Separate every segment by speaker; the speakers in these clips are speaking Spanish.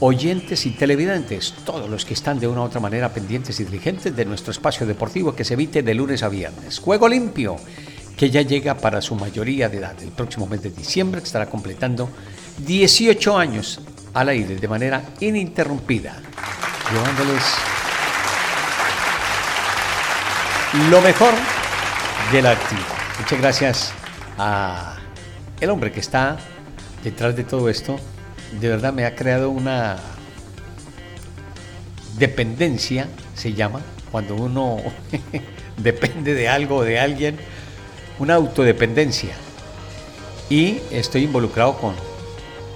Speaker 1: oyentes y televidentes, todos los que están de una u otra manera pendientes y diligentes de nuestro espacio deportivo que se evite de lunes a viernes. Juego limpio, que ya llega para su mayoría de edad el próximo mes de diciembre, estará completando 18 años al aire de manera ininterrumpida, llevándoles lo mejor de la actividad. Muchas gracias a el hombre que está detrás de todo esto, de verdad me ha creado una dependencia, se llama, cuando uno depende de algo o de alguien, una autodependencia. Y estoy involucrado con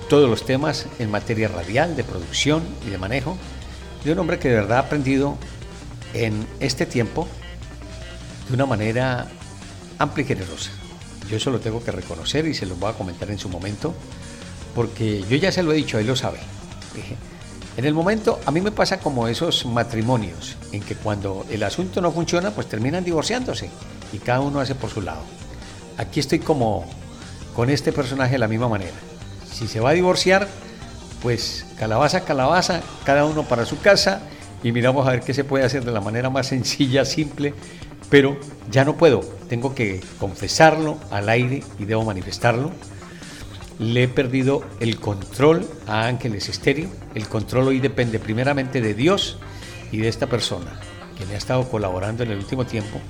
Speaker 1: todos los temas en materia radial, de producción y de manejo, de un hombre que de verdad ha aprendido en este tiempo de una manera amplia y generosa. Yo eso lo tengo que reconocer y se lo voy a comentar en su momento porque yo ya se lo he dicho, él lo sabe. En el momento, a mí me pasa como esos matrimonios, en que cuando el asunto no funciona, pues terminan divorciándose y cada uno hace por su lado. Aquí estoy como con este personaje de la misma manera. Si se va a divorciar, pues calabaza, calabaza, cada uno para su casa y miramos a ver qué se puede hacer de la manera más sencilla, simple, pero ya no puedo, tengo que confesarlo al aire y debo manifestarlo le he perdido el control a Ángeles Estéreo. El control hoy depende primeramente de Dios y de esta persona que me ha estado colaborando en el último tiempo.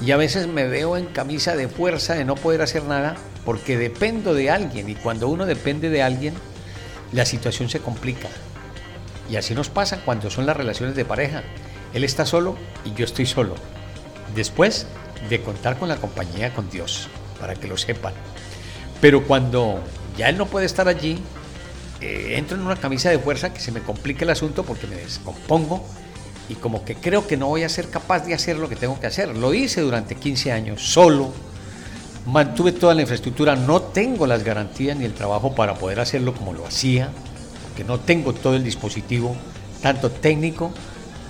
Speaker 1: Y a veces me veo en camisa de fuerza de no poder hacer nada porque dependo de alguien y cuando uno depende de alguien, la situación se complica. Y así nos pasa cuando son las relaciones de pareja. Él está solo y yo estoy solo. Después de contar con la compañía con Dios, para que lo sepan. Pero cuando ya él no puede estar allí, eh, entro en una camisa de fuerza que se me complica el asunto porque me descompongo y como que creo que no voy a ser capaz de hacer lo que tengo que hacer. Lo hice durante 15 años solo, mantuve toda la infraestructura, no tengo las garantías ni el trabajo para poder hacerlo como lo hacía, porque no tengo todo el dispositivo, tanto técnico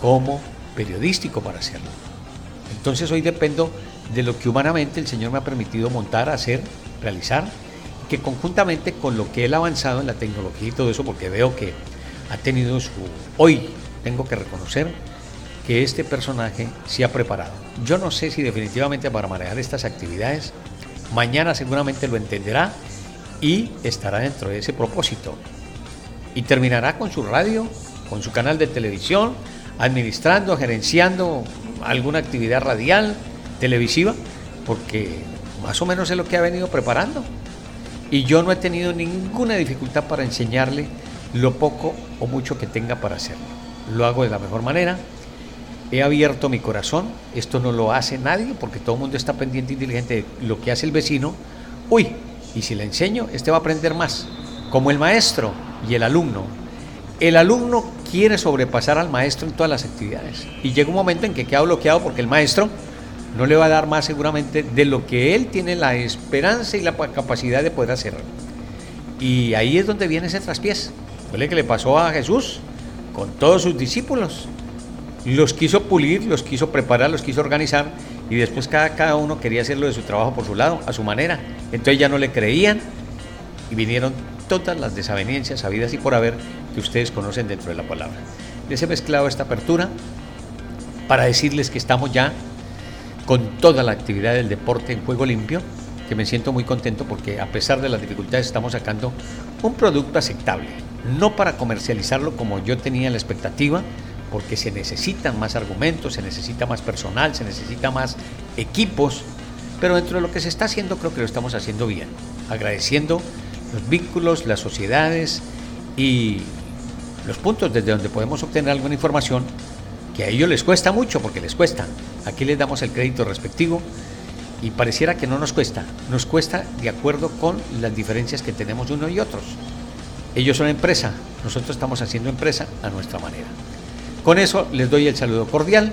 Speaker 1: como periodístico para hacerlo. Entonces hoy dependo de lo que humanamente el Señor me ha permitido montar, hacer, realizar conjuntamente con lo que él ha avanzado en la tecnología y todo eso, porque veo que ha tenido su... Hoy tengo que reconocer que este personaje se ha preparado. Yo no sé si definitivamente para manejar estas actividades, mañana seguramente lo entenderá y estará dentro de ese propósito. Y terminará con su radio, con su canal de televisión, administrando, gerenciando alguna actividad radial, televisiva, porque más o menos es lo que ha venido preparando y yo no he tenido ninguna dificultad para enseñarle lo poco o mucho que tenga para hacerlo. Lo hago de la mejor manera. He abierto mi corazón. Esto no lo hace nadie porque todo el mundo está pendiente y diligente de lo que hace el vecino. Uy, y si le enseño, este va a aprender más. Como el maestro y el alumno. El alumno quiere sobrepasar al maestro en todas las actividades. Y llega un momento en que queda bloqueado porque el maestro no le va a dar más seguramente de lo que él tiene la esperanza y la capacidad de poder hacer. Y ahí es donde viene ese traspiés. Fue lo que le pasó a Jesús con todos sus discípulos. Los quiso pulir, los quiso preparar, los quiso organizar y después cada, cada uno quería hacerlo de su trabajo por su lado, a su manera. Entonces ya no le creían y vinieron todas las desavenencias habidas y por haber que ustedes conocen dentro de la palabra. Les he mezclado esta apertura para decirles que estamos ya con toda la actividad del deporte en juego limpio, que me siento muy contento porque a pesar de las dificultades estamos sacando un producto aceptable, no para comercializarlo como yo tenía la expectativa, porque se necesitan más argumentos, se necesita más personal, se necesita más equipos, pero dentro de lo que se está haciendo creo que lo estamos haciendo bien, agradeciendo los vínculos, las sociedades y los puntos desde donde podemos obtener alguna información que a ellos les cuesta mucho porque les cuesta. Aquí les damos el crédito respectivo y pareciera que no nos cuesta, nos cuesta de acuerdo con las diferencias que tenemos uno y otros. Ellos son empresa, nosotros estamos haciendo empresa a nuestra manera. Con eso les doy el saludo cordial,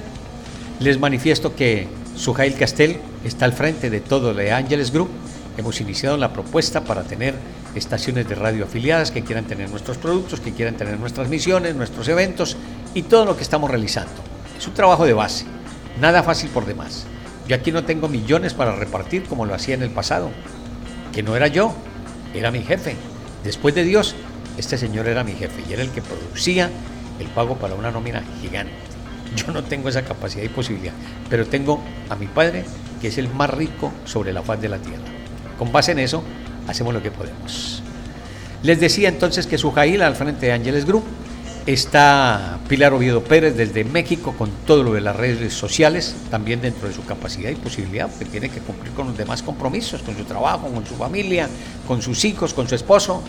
Speaker 1: les manifiesto que Sujail Castel está al frente de todo de Ángeles Group. Hemos iniciado la propuesta para tener estaciones de radio afiliadas que quieran tener nuestros productos, que quieran tener nuestras misiones, nuestros eventos y todo lo que estamos realizando. Es un trabajo de base, nada fácil por demás. Yo aquí no tengo millones para repartir como lo hacía en el pasado, que no era yo, era mi jefe. Después de Dios, este señor era mi jefe y era el que producía el pago para una nómina gigante. Yo no tengo esa capacidad y posibilidad, pero tengo a mi padre, que es el más rico sobre la faz de la tierra. Con base en eso, hacemos lo que podemos. Les decía entonces que su Jail al frente de Ángeles Group está Pilar Oviedo Pérez desde México con todo lo de las redes sociales, también dentro de su capacidad y posibilidad, porque tiene que cumplir con los demás compromisos, con su trabajo, con su familia, con sus hijos, con su esposo,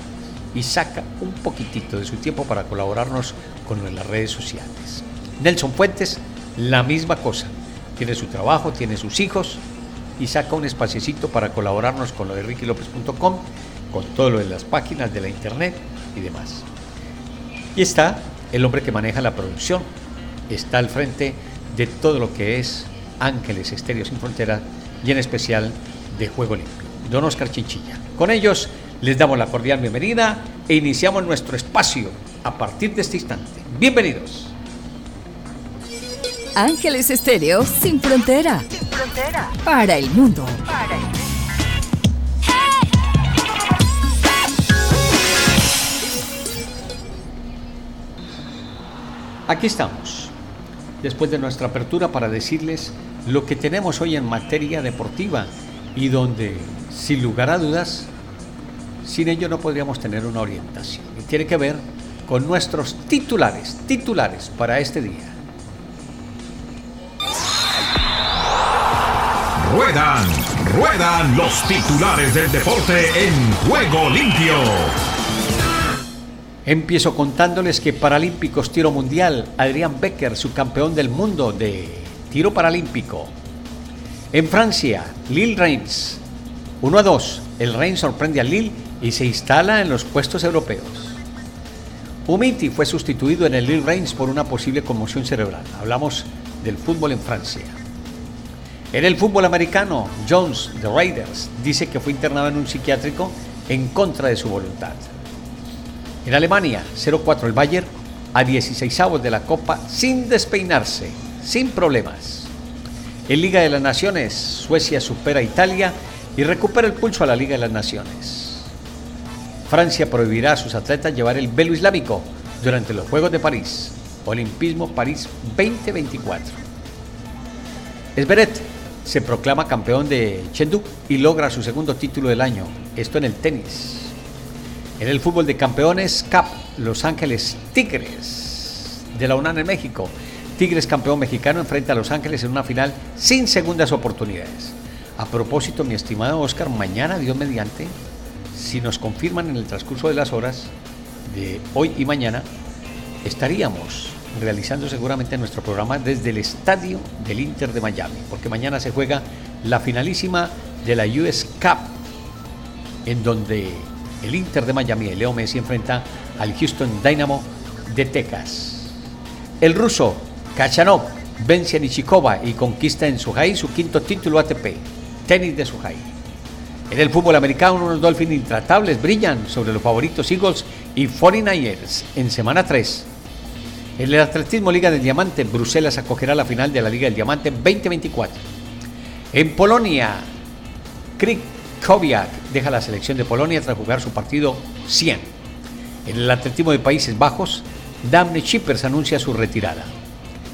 Speaker 1: y saca un poquitito de su tiempo para colaborarnos con las redes sociales. Nelson Fuentes, la misma cosa. Tiene su trabajo, tiene sus hijos y saca un espaciecito para colaborarnos con lo de rickyLopez.com, con todo lo de las páginas de la internet y demás. Y está el hombre que maneja la producción, está al frente de todo lo que es Ángeles Estéreo Sin Fronteras y en especial de Juego Limpio, don Oscar Chinchilla. Con ellos les damos la cordial bienvenida e iniciamos nuestro espacio a partir de este instante. Bienvenidos.
Speaker 2: Ángeles Estéreo sin frontera. Sin frontera. Para el mundo. Para el mundo.
Speaker 1: Aquí estamos, después de nuestra apertura para decirles lo que tenemos hoy en materia deportiva y donde, sin lugar a dudas, sin ello no podríamos tener una orientación. Y tiene que ver con nuestros titulares, titulares para este día.
Speaker 3: Ruedan, ruedan los titulares del deporte en juego limpio.
Speaker 1: Empiezo contándoles que Paralímpicos Tiro Mundial, Adrián Becker, su campeón del mundo de tiro paralímpico. En Francia, Lille Reims, 1 a 2. El Reims sorprende a Lille y se instala en los puestos europeos. Umiti fue sustituido en el Lille Reims por una posible conmoción cerebral. Hablamos del fútbol en Francia. En el fútbol americano, Jones de Raiders dice que fue internado en un psiquiátrico en contra de su voluntad. En Alemania, 0-4 el Bayern a 16 avos de la Copa sin despeinarse, sin problemas. En Liga de las Naciones, Suecia supera a Italia y recupera el pulso a la Liga de las Naciones. Francia prohibirá a sus atletas llevar el velo islámico durante los Juegos de París. Olimpismo París 2024. Esberet se proclama campeón de Chengdu y logra su segundo título del año. Esto en el tenis. En el fútbol de campeones, CAP, Los Ángeles Tigres de la UNAM en México. Tigres campeón mexicano enfrenta a Los Ángeles en una final sin segundas oportunidades. A propósito, mi estimado Oscar, mañana, Dios mediante, si nos confirman en el transcurso de las horas de hoy y mañana, estaríamos realizando seguramente nuestro programa desde el estadio del Inter de Miami, porque mañana se juega la finalísima de la US Cup, en donde el Inter de Miami, el Leo Messi, enfrenta al Houston Dynamo de Texas. El ruso Kachanov vence a Nishikova y conquista en Suhai su quinto título ATP, tenis de Suhai. En el fútbol americano, unos Dolphins intratables brillan sobre los favoritos Eagles y 49ers en semana 3. En el atletismo Liga del Diamante, Bruselas acogerá la final de la Liga del Diamante 2024. En Polonia, Krik Kowiak deja la selección de Polonia tras jugar su partido 100. En el atletismo de Países Bajos, Damne Chippers anuncia su retirada.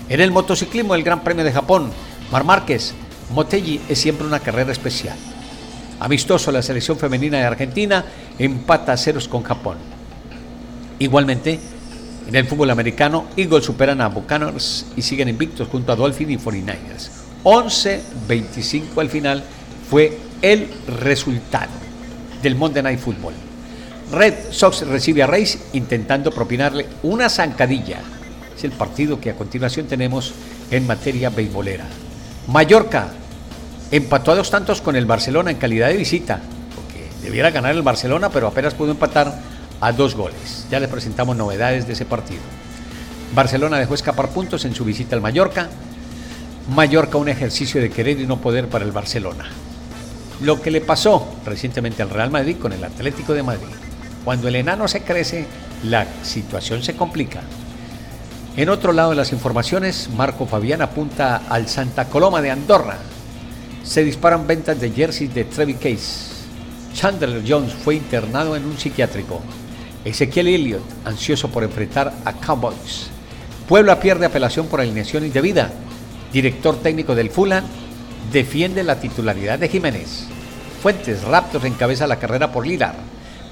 Speaker 1: En el motociclismo del Gran Premio de Japón, Mar Márquez, Motegi es siempre una carrera especial. Amistoso la selección femenina de Argentina empata a ceros con Japón. Igualmente, en el fútbol americano, Eagles superan a Buccaneers y siguen invictos junto a Dolphins y 49ers. 11-25 al final fue el resultado del Monday Night Football. Red Sox recibe a Reyes intentando propinarle una zancadilla. Es el partido que a continuación tenemos en materia beisbolera. Mallorca Empató a dos tantos con el Barcelona en calidad de visita, porque debiera ganar el Barcelona, pero apenas pudo empatar a dos goles. Ya les presentamos novedades de ese partido. Barcelona dejó escapar puntos en su visita al Mallorca. Mallorca un ejercicio de querer y no poder para el Barcelona. Lo que le pasó recientemente al Real Madrid con el Atlético de Madrid. Cuando el enano se crece, la situación se complica. En otro lado de las informaciones, Marco Fabián apunta al Santa Coloma de Andorra. Se disparan ventas de jerseys de Trevi Case. Chandler Jones fue internado en un psiquiátrico. Ezequiel Elliott, ansioso por enfrentar a Cowboys. Puebla pierde apelación por alineación indebida. Director técnico del Fulham defiende la titularidad de Jiménez. Fuentes Raptors encabeza la carrera por Lilar.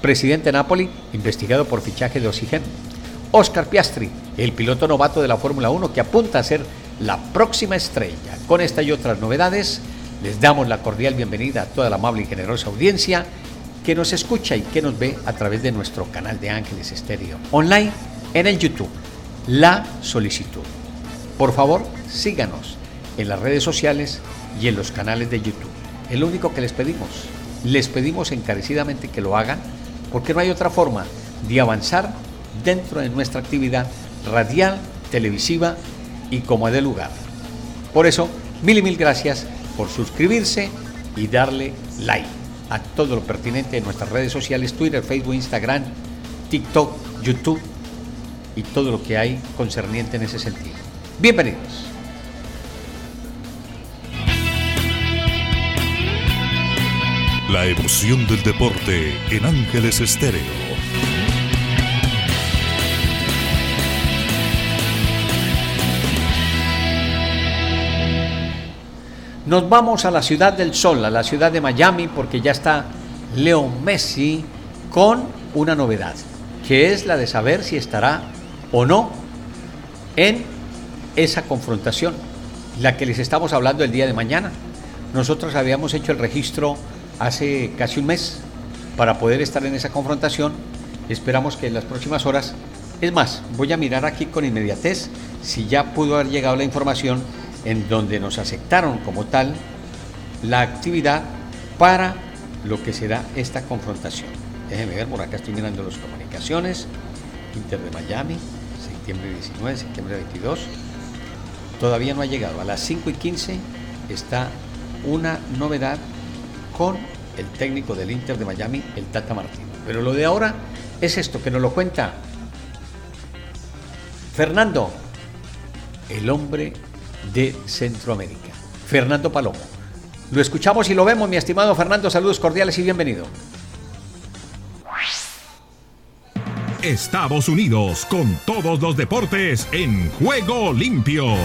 Speaker 1: Presidente Napoli investigado por fichaje de Oxygen. Oscar Piastri, el piloto novato de la Fórmula 1 que apunta a ser la próxima estrella. Con esta y otras novedades, les damos la cordial bienvenida a toda la amable y generosa audiencia que nos escucha y que nos ve a través de nuestro canal de Ángeles Estéreo online en el YouTube. La solicitud. Por favor, síganos en las redes sociales y en los canales de YouTube. Es lo único que les pedimos. Les pedimos encarecidamente que lo hagan porque no hay otra forma de avanzar dentro de nuestra actividad radial, televisiva y como de lugar. Por eso, mil y mil gracias por suscribirse y darle like a todo lo pertinente en nuestras redes sociales, Twitter, Facebook, Instagram, TikTok, YouTube y todo lo que hay concerniente en ese sentido. Bienvenidos.
Speaker 3: La emoción del deporte en Ángeles Estéreo.
Speaker 1: Nos vamos a la ciudad del sol, a la ciudad de Miami, porque ya está Leo Messi con una novedad, que es la de saber si estará o no en esa confrontación, la que les estamos hablando el día de mañana. Nosotros habíamos hecho el registro hace casi un mes para poder estar en esa confrontación. Esperamos que en las próximas horas, es más, voy a mirar aquí con inmediatez si ya pudo haber llegado la información en donde nos aceptaron como tal la actividad para lo que será esta confrontación. Déjenme ver, por acá estoy mirando las comunicaciones. Inter de Miami, septiembre 19, septiembre 22. Todavía no ha llegado. A las 5 y 15 está una novedad con el técnico del Inter de Miami, el Tata Martino. Pero lo de ahora es esto, que nos lo cuenta Fernando, el hombre de Centroamérica. Fernando Palomo. Lo escuchamos y lo vemos, mi estimado Fernando. Saludos cordiales y bienvenido.
Speaker 3: Estados Unidos con todos los deportes en juego limpio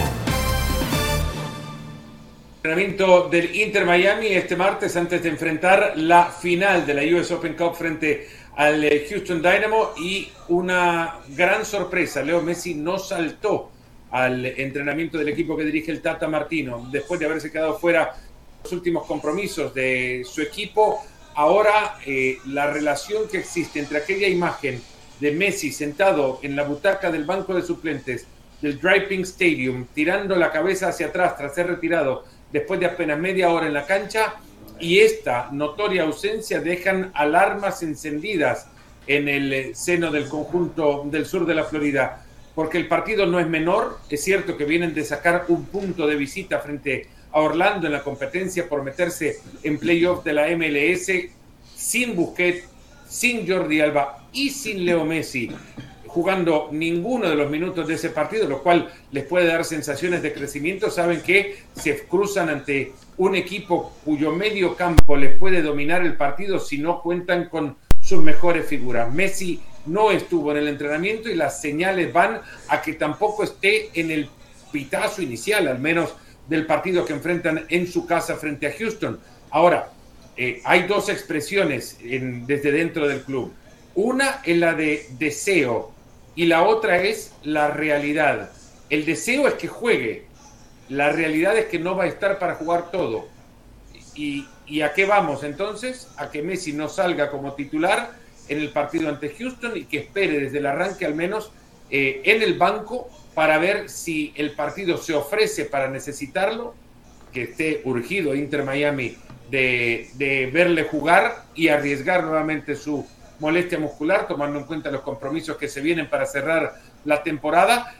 Speaker 4: entrenamiento del Inter Miami este martes antes de enfrentar la final de la US Open Cup frente al eh, Houston Dynamo y una gran sorpresa, Leo Messi no saltó al entrenamiento del equipo que dirige el Tata Martino después de haberse quedado fuera los últimos compromisos de su equipo. Ahora eh, la relación que existe entre aquella imagen de Messi sentado en la butaca del banco de suplentes del Driving Stadium, tirando la cabeza hacia atrás tras ser retirado después de apenas media hora en la cancha y esta notoria ausencia dejan alarmas encendidas en el eh, seno del conjunto del sur de la Florida, porque el partido no es menor, es cierto que vienen de sacar un punto de visita frente a Orlando en la competencia por meterse en playoff de la MLS sin Busquets, sin Jordi Alba y sin Leo Messi jugando ninguno de los minutos de ese partido, lo cual les puede dar sensaciones de crecimiento, saben que se cruzan ante un equipo cuyo medio campo les puede dominar el partido si no cuentan con sus mejores figuras. Messi no estuvo en el entrenamiento y las señales van a que tampoco esté en el pitazo inicial, al menos del partido que enfrentan en su casa frente a Houston. Ahora, eh, hay dos expresiones desde dentro del club. Una es la de deseo y la otra es la realidad. El deseo es que juegue, la realidad es que no va a estar para jugar todo. ¿Y, a qué vamos entonces? A que Messi no salga como titular en el partido ante Houston y que espere desde el arranque al menos eh, en el banco para ver si el partido se ofrece para necesitarlo, que esté urgido Inter Miami de, de verle jugar y arriesgar nuevamente su, molestia muscular, tomando en cuenta los compromisos que se vienen para cerrar la temporada,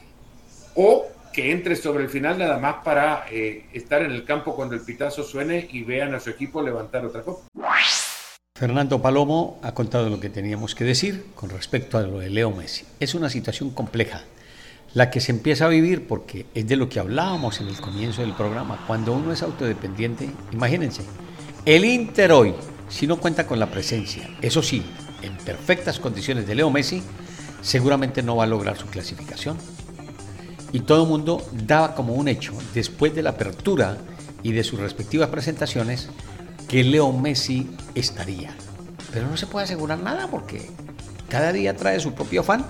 Speaker 4: o que entre sobre el final nada más para eh, estar en el campo cuando el pitazo suene y vean a su equipo levantar otra copa.
Speaker 1: Fernando Palomo ha contado lo que teníamos que decir con respecto a lo de Leo Messi. Es una situación compleja la que se empieza a vivir porque es de lo que hablábamos en el comienzo del programa. Cuando uno es autodependiente, imagínense, el Inter hoy, si no cuenta con la presencia, eso sí, en perfectas condiciones de Leo Messi, seguramente no va a lograr su clasificación. Y todo el mundo daba como un hecho, después de la apertura y de sus respectivas presentaciones, que Leo Messi estaría. Pero no se puede asegurar nada porque cada día trae su propio fan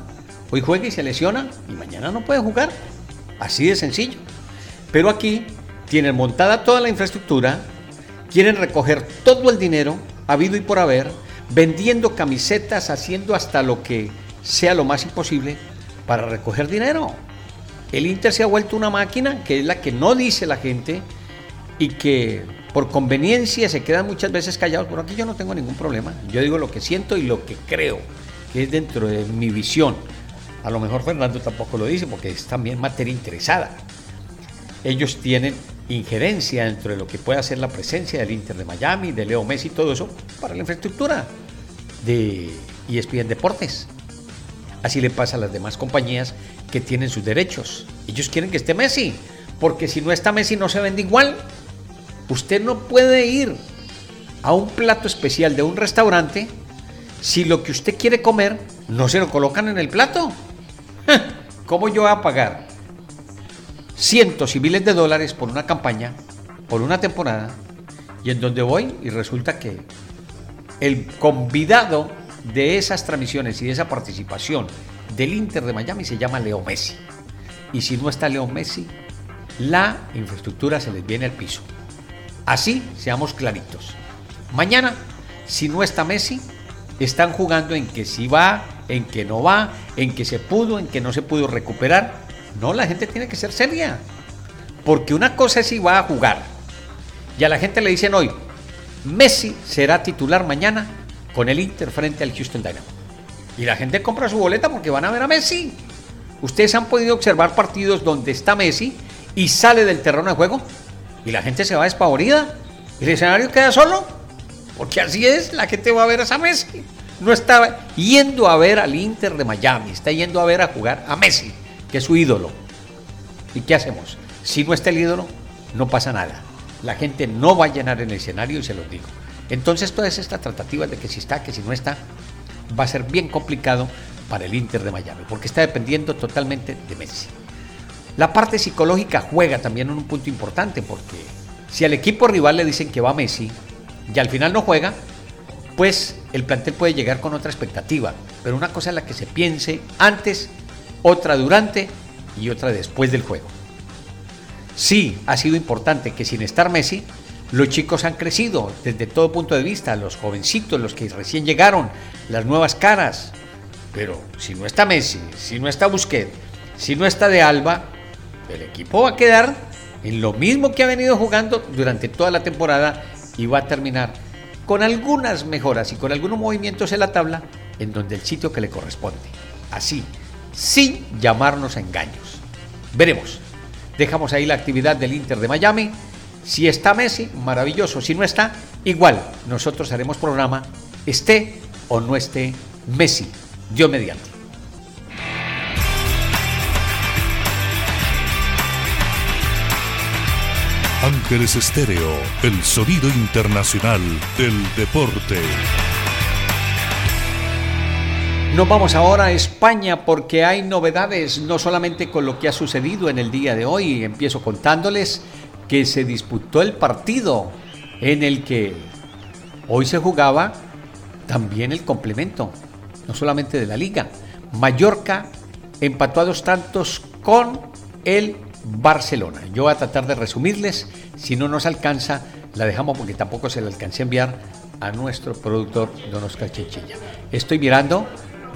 Speaker 1: Hoy juega y se lesiona y mañana no puede jugar. Así de sencillo. Pero aquí tienen montada toda la infraestructura, quieren recoger todo el dinero, habido y por haber, vendiendo camisetas, haciendo hasta lo que sea lo más imposible para recoger dinero. El Inter se ha vuelto una máquina que es la que no dice la gente y que por conveniencia se quedan muchas veces callados. Por aquí yo no tengo ningún problema. Yo digo lo que siento y lo que creo, que es dentro de mi visión. A lo mejor Fernando tampoco lo dice porque es también materia interesada. Ellos tienen injerencia dentro de lo que puede hacer la presencia del Inter de Miami, de Leo Messi todo eso para la infraestructura de ESPN Deportes. Así le pasa a las demás compañías que tienen sus derechos. Ellos quieren que esté Messi, porque si no está Messi no se vende igual. Usted no puede ir a un plato especial de un restaurante si lo que usted quiere comer no se lo colocan en el plato. ¿Cómo yo voy a pagar cientos y miles de dólares por una campaña, por una temporada, y en donde voy y resulta que el convidado de esas transmisiones y de esa participación del Inter de Miami se llama Leo Messi. Y si no está Leo Messi, la infraestructura se les viene al piso. Así, seamos claritos. Mañana, si no está Messi, están jugando en que si va, en que no va, en que se pudo, en que no se pudo recuperar. No, la gente tiene que ser seria. Porque una cosa es si va a jugar. Y a la gente le dicen hoy, Messi será titular mañana con el Inter frente al Houston Dynamo. Y la gente compra su boleta porque van a ver a Messi. Ustedes han podido observar partidos donde está Messi y sale del terreno de juego y la gente se va despavorida y el escenario queda solo. Porque así es, la gente va a ver a Messi. No está yendo a ver al Inter de Miami, está yendo a ver a jugar a Messi, que es su ídolo. ¿Y qué hacemos? Si no está el ídolo, no pasa nada. La gente no va a llenar el escenario y se los digo. Entonces todas estas tratativas de que si está, que si no está, va a ser bien complicado para el Inter de Miami, porque está dependiendo totalmente de Messi. La parte psicológica juega también en un punto importante, porque si al equipo rival le dicen que va Messi, y al final no juega, pues el plantel puede llegar con otra expectativa. Pero una cosa es la que se piense antes, otra durante y otra después del juego. Sí, ha sido importante que sin estar Messi, los chicos han crecido desde todo punto de vista, los jovencitos, los que recién llegaron, las nuevas caras. Pero si no está Messi, si no está Busquets, si no está de Alba, el equipo va a quedar en lo mismo que ha venido jugando durante toda la temporada y va a terminar con algunas mejoras y con algunos movimientos en la tabla en donde el sitio que le corresponde. Así, sin llamarnos a engaños. Veremos. Dejamos ahí la actividad del Inter de Miami. Si está Messi, maravilloso. Si no está, igual. Nosotros haremos programa, esté o no esté Messi. Dios mediante.
Speaker 3: Ángeles Estéreo, el sonido internacional del deporte.
Speaker 1: Nos vamos ahora a España porque hay novedades, no solamente con lo que ha sucedido en el día de hoy. Empiezo contándoles que se disputó el partido en el que hoy se jugaba también el complemento, no solamente de la liga. Mallorca empató a tantos con el Barcelona. Yo voy a tratar de resumirles, si no nos alcanza, la dejamos porque tampoco se la alcancé a enviar a nuestro productor Don Oscar Chinchilla. Estoy mirando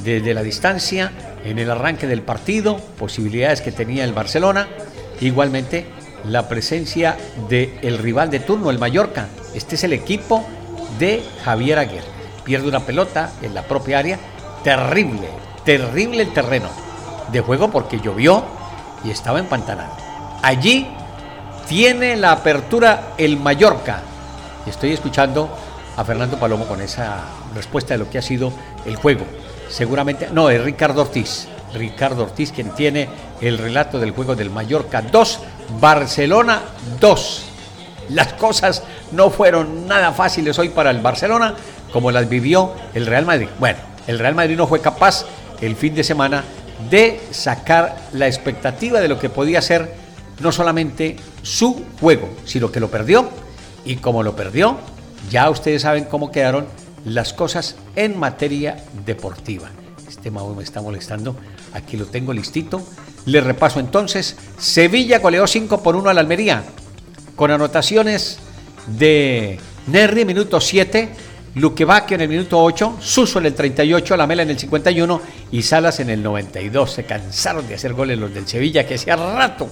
Speaker 1: desde la distancia en el arranque del partido, posibilidades que tenía el Barcelona, igualmente la presencia del rival de turno, el Mallorca. Este es el equipo de Javier Aguirre. Pierde una pelota en la propia área, terrible, terrible el terreno de juego porque llovió y estaba empantanado. Allí tiene la apertura el Mallorca. Estoy escuchando a Fernando Palomo con esa respuesta de lo que ha sido el juego. Seguramente, no, es Ricardo Ortiz. Ricardo Ortiz quien tiene el relato del juego del Mallorca 2, Barcelona 2. Las cosas no fueron nada fáciles hoy para el Barcelona como las vivió el Real Madrid. Bueno, el Real Madrid no fue capaz el fin de semana de sacar la expectativa de lo que podía ser no solamente su juego, sino que lo perdió. Y como lo perdió, ya ustedes saben cómo quedaron las cosas en materia deportiva. Este Mau me está molestando. Aquí lo tengo listito. Le repaso entonces. Sevilla goleó 5 por 1 a la Almería. Con anotaciones de Nerri, minuto 7. Luquevaquio en el minuto 8, Suso en el 38, Lamela en el 51 y Salas en el 92. Se cansaron de hacer goles los del Sevilla, que hacía rato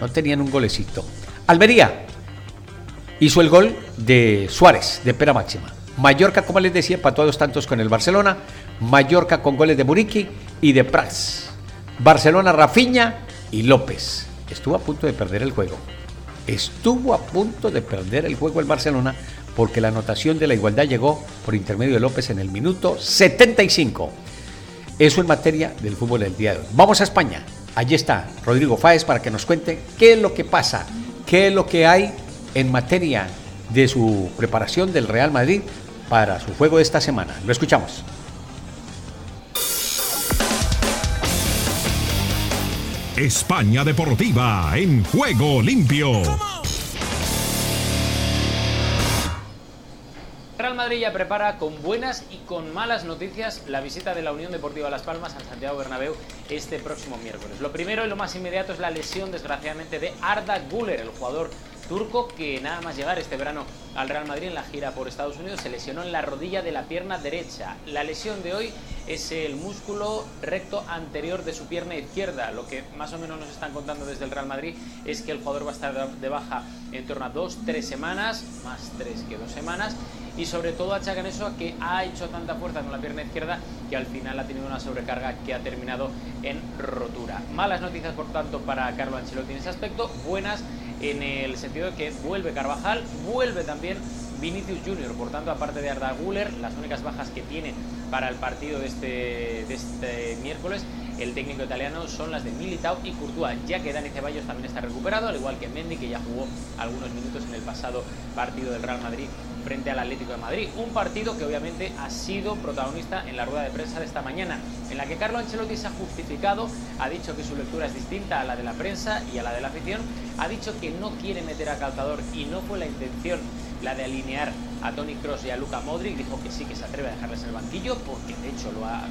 Speaker 1: no tenían un golecito. Almería hizo el gol de Suárez, de pera máxima. Mallorca, como les decía, para todos tantos con el Barcelona. Mallorca con goles de Muriqui y de Prats. Barcelona, Rafiña y López. Estuvo a punto de perder el juego. Estuvo a punto de perder el juego el Barcelona porque la anotación de la igualdad llegó por intermedio de López en el minuto 75. Eso en materia del fútbol del día de hoy. Vamos a España. Allí está Rodrigo Fáez para que nos cuente qué es lo que pasa, qué es lo que hay en materia de su preparación del Real Madrid para su juego de esta semana. Lo escuchamos.
Speaker 3: España Deportiva en juego limpio.
Speaker 5: Real Madrid ya prepara con buenas y con malas noticias la visita de la Unión Deportiva Las Palmas a Santiago Bernabéu este próximo miércoles. Lo primero y lo más inmediato es la lesión, desgraciadamente, de Arda Güler, el jugador turco que nada más llegar este verano al Real Madrid en la gira por Estados Unidos se lesionó en la rodilla de la pierna derecha. La lesión de hoy es el músculo recto anterior de su pierna izquierda. Lo que más o menos nos están contando desde el Real Madrid es que el jugador va a estar de baja en torno a dos, tres semanas, más tres que dos semanas, y sobre todo achacan eso a que ha hecho tanta fuerza con la pierna izquierda que al final ha tenido una sobrecarga que ha terminado en rotura. Malas noticias, por tanto, para Carlo Ancelotti en ese aspecto, buenas en el sentido de que vuelve Carvajal, vuelve también Vinicius Junior. Por tanto, aparte de Arda Guller, las únicas bajas que tiene para el partido de este, de este miércoles el técnico italiano son las de Militao y Courtois, ya que Dani Ceballos también está recuperado, al igual que Mendy, que ya jugó algunos minutos en el pasado partido del Real Madrid frente al Atlético de Madrid. Un partido que obviamente ha sido protagonista en la rueda de prensa de esta mañana, en la que Carlo Ancelotti se ha justificado, ha dicho que su lectura es distinta a la de la prensa y a la de la afición, ha dicho que no quiere meter a Calzador y no fue la intención la de alinear a Tony Cross y a Luca Modric, dijo que sí que se atreve a dejarles el banquillo, porque de hecho lo ha,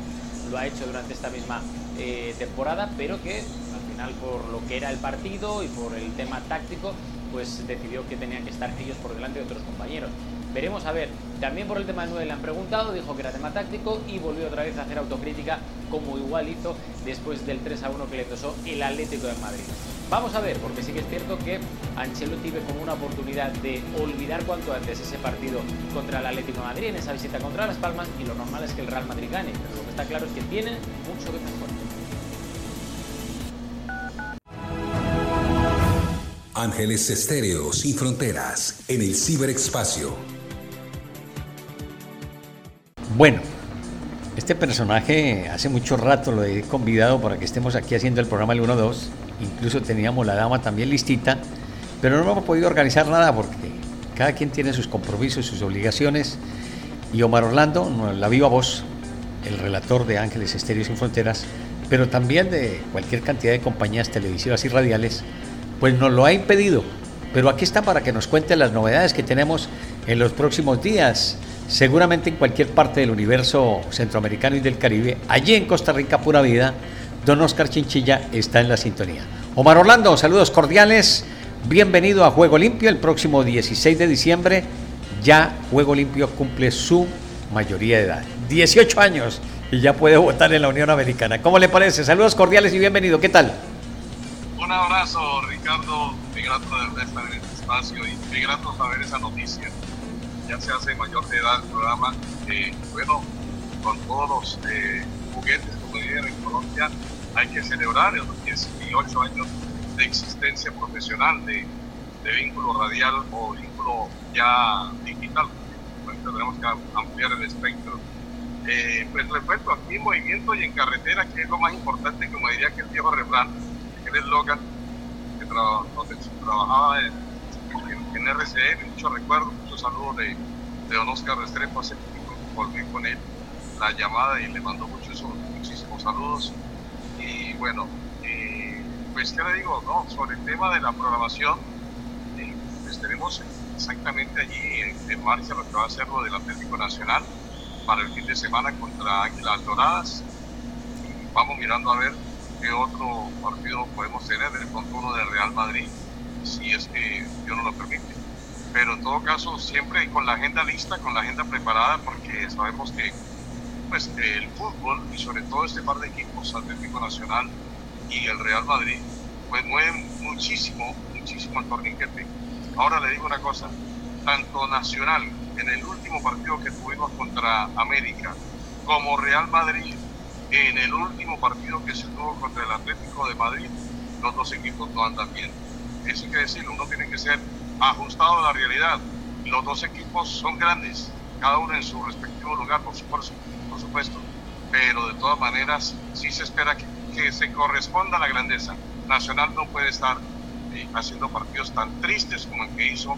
Speaker 5: lo ha hecho durante esta misma eh, temporada, pero que al final por lo que era el partido y por el tema táctico, pues decidió que tenían que estar ellos por delante de otros compañeros. Veremos a ver. También por el tema del 9 le han preguntado, dijo que era tema táctico y volvió otra vez a hacer autocrítica como igual hizo después del 3 a 1 que le tosó el Atlético de Madrid. Vamos a ver, porque sí que es cierto que Ancelotti ve como una oportunidad de olvidar cuanto antes ese partido contra el Atlético de Madrid en esa visita contra Las Palmas y lo normal es que el Real Madrid gane, pero lo que está claro es que tienen mucho que mejorar.
Speaker 3: Ángeles Estéreo sin fronteras en el ciberespacio.
Speaker 1: Bueno, este personaje hace mucho rato lo he convidado para que estemos aquí haciendo el programa el 1-2. Incluso teníamos la dama también listita, pero no hemos podido organizar nada porque cada quien tiene sus compromisos, sus obligaciones. Y Omar Orlando, la viva voz, el relator de Ángeles Estéreo sin Fronteras, pero también de cualquier cantidad de compañías televisivas y radiales, pues nos lo ha impedido. Pero aquí está para que nos cuente las novedades que tenemos en los próximos días seguramente en cualquier parte del universo centroamericano y del Caribe, allí en Costa Rica, pura vida, don Oscar Chinchilla está en la sintonía. Omar Orlando, saludos cordiales, bienvenido a Juego Limpio el próximo 16 de diciembre, ya Juego Limpio cumple su mayoría de edad, 18 años y ya puede votar en la Unión Americana. ¿Cómo le parece? Saludos cordiales y bienvenido, ¿qué tal?
Speaker 6: Un abrazo, Ricardo, muy grato de estar en este espacio y muy grato saber esa noticia ya se hace mayor de edad el programa, eh, bueno, con todos los eh, juguetes, como dirían en Colombia, hay que celebrar los 18 años de existencia profesional, de, de vínculo radial o vínculo ya digital. Pues tenemos que ampliar el espectro. Eh, pues recuerdo aquí movimiento y en carretera, que es lo más importante, como diría que el viejo refrán, el Logan, que donde trabajaba en, en, RCN, muchos recuerdos, muchos saludos de, de don Oscar Restrepo, hace poquito volví con él la llamada y le mando muchos, muchísimos saludos. Y bueno, eh, pues qué le digo, no, sobre el tema de la programación, eh, pues tenemos exactamente allí en, marcha lo que va a ser lo del Atlético Nacional para el fin de semana contra Águilas Doradas. Y vamos mirando a ver qué otro partido podemos tener, el pronto uno de Real Madrid, si es que Dios nos lo permite. Pero en todo caso, siempre con la agenda lista, con la agenda preparada, porque sabemos que pues, el fútbol y sobre todo este par de equipos, Atlético Nacional y el Real Madrid, pues mueven muchísimo, muchísimo el torniquete. Ahora le digo una cosa, tanto Nacional en el último partido que tuvimos contra América, como Real Madrid en el último partido que se tuvo contra el Atlético de Madrid, los dos equipos no andan bien. Eso hay que decirlo, uno tiene que ser ajustado a la realidad. Los dos equipos son grandes, cada uno en su respectivo lugar, por supuesto, pero de todas maneras sí se espera que, se corresponda a la grandeza. Nacional no puede estar eh, haciendo partidos tan tristes como el que hizo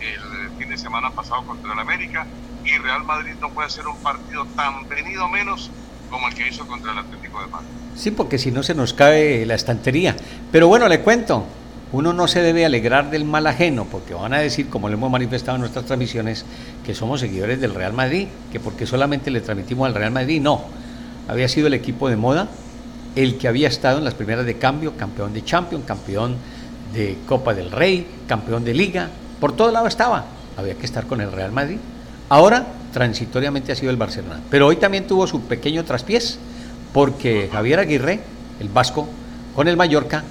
Speaker 6: el fin de semana pasado contra el América y Real Madrid no puede ser un partido tan venido menos como el que hizo contra el Atlético de Madrid.
Speaker 1: Sí, porque si no se nos cae la estantería. Pero bueno, le cuento, uno no se debe alegrar del mal ajeno, porque van a decir, como lo hemos manifestado en nuestras transmisiones, que somos seguidores del Real Madrid, que porque solamente le transmitimos al Real Madrid, no. Había sido el equipo de moda, el que había estado en las primeras de cambio, campeón de Champions, campeón de Copa del Rey, campeón de Liga, por todo lado estaba. Había que estar con el Real Madrid. Ahora, transitoriamente ha sido el Barcelona. Pero hoy también tuvo su pequeño traspiés, porque Javier Aguirre, el vasco, con el Mallorca,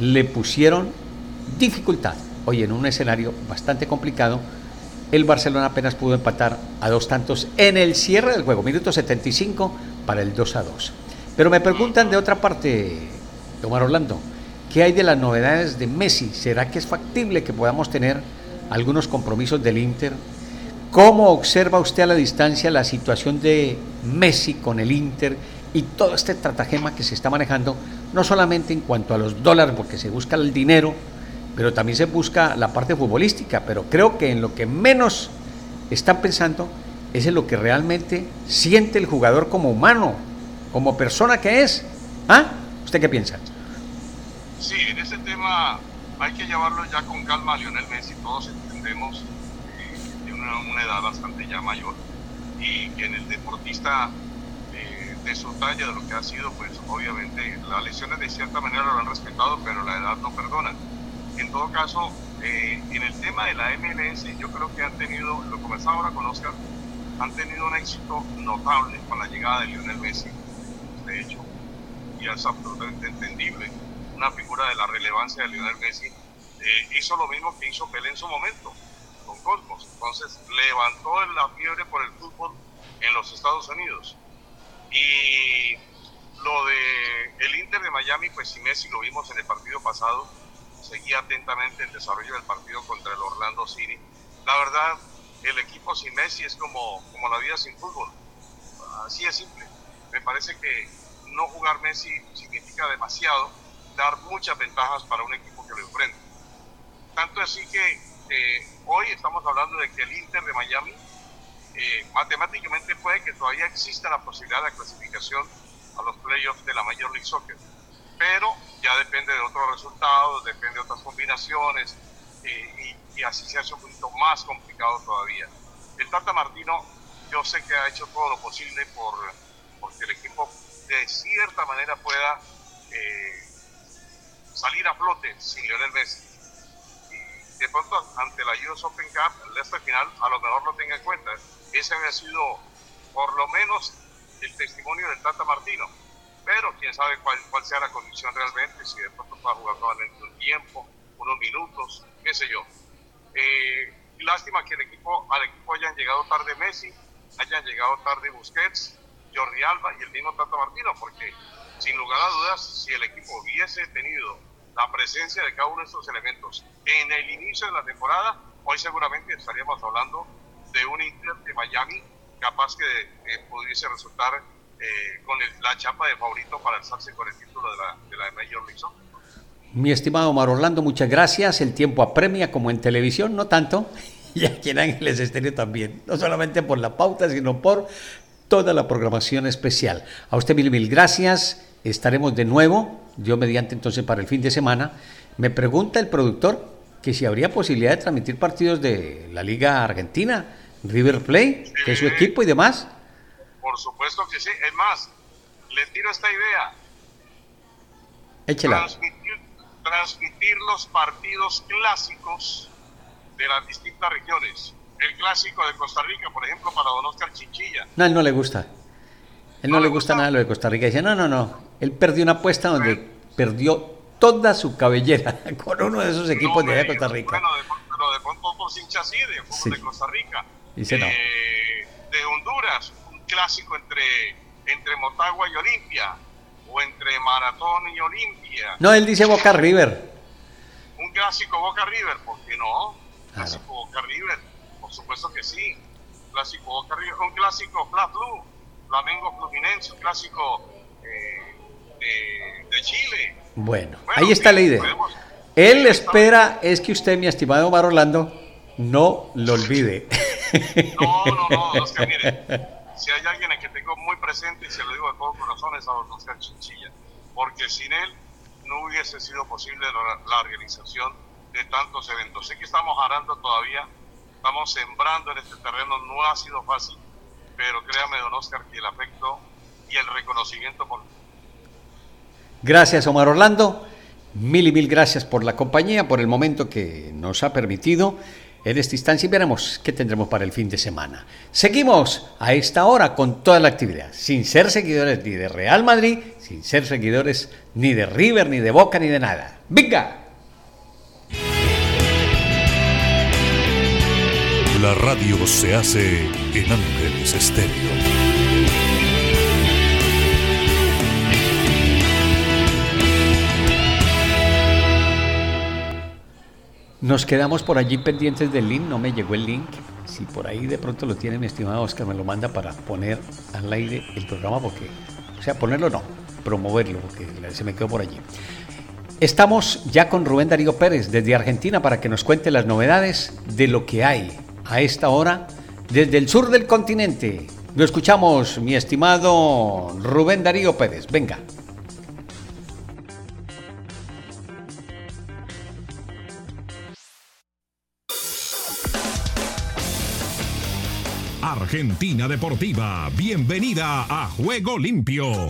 Speaker 1: le pusieron dificultad. Hoy en un escenario bastante complicado, el Barcelona apenas pudo empatar a dos tantos en el cierre del juego, minuto 75 para el 2 a 2. Pero me preguntan de otra parte, Omar Orlando, ¿qué hay de las novedades de Messi? ¿Será que es factible que podamos tener algunos compromisos del Inter? ¿Cómo observa usted a la distancia la situación de Messi con el Inter y todo este tratagema que se está manejando, no solamente en cuanto a los dólares, porque se busca el dinero, pero también se busca la parte futbolística, pero creo que en lo que menos están pensando es en lo que realmente siente el jugador como humano, como persona que es. ¿Ah? ¿Usted qué piensa?
Speaker 6: Sí, en ese tema hay que llevarlo ya con calma a Lionel Messi, todos entendemos que tiene una, edad bastante ya mayor y que en el deportista eh, de su talla, de lo que ha sido, pues obviamente las lesiones de cierta manera lo han respetado, pero la edad no perdona. En todo caso, eh, en el tema de la MLS, yo creo que han tenido, lo comenzaba ahora con Oscar, han tenido un éxito notable con la llegada de Lionel Messi. De hecho, y es absolutamente entendible, una figura de la relevancia de Lionel Messi eh, hizo lo mismo que hizo Pelé en su momento con Cosmos. Entonces levantó la fiebre por el fútbol en los Estados Unidos. Y lo de el Inter de Miami, pues si Messi lo vimos en el partido pasado, seguía atentamente el desarrollo del partido contra el Orlando City. La verdad, el equipo sin Messi es como, como la vida sin fútbol. Así es simple. Me parece que no jugar Messi significa demasiado, dar muchas ventajas para un equipo que lo enfrenta. Tanto así que eh, hoy estamos hablando de que el Inter de Miami eh, matemáticamente puede que todavía exista la posibilidad de clasificación a los playoffs de la Major League Soccer pero ya depende de otros resultados, depende de otras combinaciones eh, y, así se hace un poquito más complicado todavía. El Tata Martino, yo sé que ha hecho todo lo posible por, que el equipo de cierta manera pueda eh, salir a flote sin Lionel Messi. Y de pronto, ante la US Open Cup, el este final, a lo mejor lo tenga en cuenta. Ese había sido, por lo menos, el testimonio del Tata Martino pero quién sabe cuál, cuál sea la condición realmente, si de pronto pueda jugar nuevamente un tiempo, unos minutos, qué sé yo. Eh, lástima que el equipo, al equipo hayan llegado tarde Messi, hayan llegado tarde Busquets, Jordi Alba y el mismo Tata Martino, porque sin lugar a dudas, si el equipo hubiese tenido la presencia de cada uno de estos elementos en el inicio de la temporada, hoy seguramente estaríamos hablando de un Inter de Miami capaz que eh, pudiese resultar eh, con la chapa de favorito para alzarse con el título de la, de la Major League Soccer.
Speaker 1: Mi estimado Omar Orlando, muchas gracias. El tiempo apremia como en televisión, no tanto, y aquí en Ángeles Estéreo también. No solamente por la pauta, sino por toda la programación especial. A usted mil, mil gracias. Estaremos de nuevo, yo mediante entonces para el fin de semana. Me pregunta el productor que si habría posibilidad de transmitir partidos de la Liga Argentina, River Plate, que es su equipo y demás.
Speaker 6: Por supuesto que sí. Es más, le tiro esta idea.
Speaker 1: Échela.
Speaker 6: Transmitir, transmitir los partidos clásicos de las distintas regiones. El clásico de Costa Rica, por ejemplo, para don Oscar Chinchilla.
Speaker 1: No, él no le gusta. Él no, le gusta, nada lo de Costa Rica. Dice, no, no, no. Él perdió una apuesta donde perdió toda su cabellera con uno de esos equipos de, Costa Rica.
Speaker 6: Bueno, de, pero de pronto por hinchas sí, de fútbol de Costa Rica.
Speaker 1: Dice no.
Speaker 6: Eh, de Honduras, clásico entre, entre Motagua y Olimpia, o entre Maratón y Olimpia.
Speaker 1: No, él dice Boca River.
Speaker 6: Un clásico Boca River, ¿por qué no? Clásico Boca River, por supuesto que sí. Clásico Boca River, un clásico Fla Blue, Flamengo Fluminense, un clásico eh, de, de, Chile.
Speaker 1: Bueno, bueno ahí está la idea. Podemos, él espera es que usted, mi estimado Omar Orlando, no lo olvide.
Speaker 6: No, no, no, Oscar, mire, si hay alguien en que tengo muy presente y se lo digo de todo corazón es a don Oscar Chinchilla, porque sin él no hubiese sido posible la, la, organización de tantos eventos. Sé que estamos arando todavía, estamos sembrando en este terreno, no ha sido fácil, pero créame, don Oscar, que el afecto y el reconocimiento por...
Speaker 1: Gracias, Omar Orlando. Mil y mil gracias por la compañía, por el momento que nos ha permitido en esta instancia y veremos qué tendremos para el fin de semana. Seguimos a esta hora con toda la actividad, sin ser seguidores ni de Real Madrid, sin ser seguidores ni de River, ni de Boca, ni de nada. ¡Venga!
Speaker 3: La radio se hace en Ángeles Estéreo.
Speaker 1: Nos quedamos por allí pendientes del link, no me llegó el link. Si por ahí de pronto lo tiene mi estimado Oscar, me lo manda para poner al aire el programa, porque, o sea, ponerlo no, promoverlo, porque se me quedó por allí. Estamos ya con Rubén Darío Pérez desde Argentina para que nos cuente las novedades de lo que hay a esta hora desde el sur del continente. Lo escuchamos, mi estimado Rubén Darío Pérez. Venga.
Speaker 3: Argentina Deportiva, bienvenida a Juego Limpio.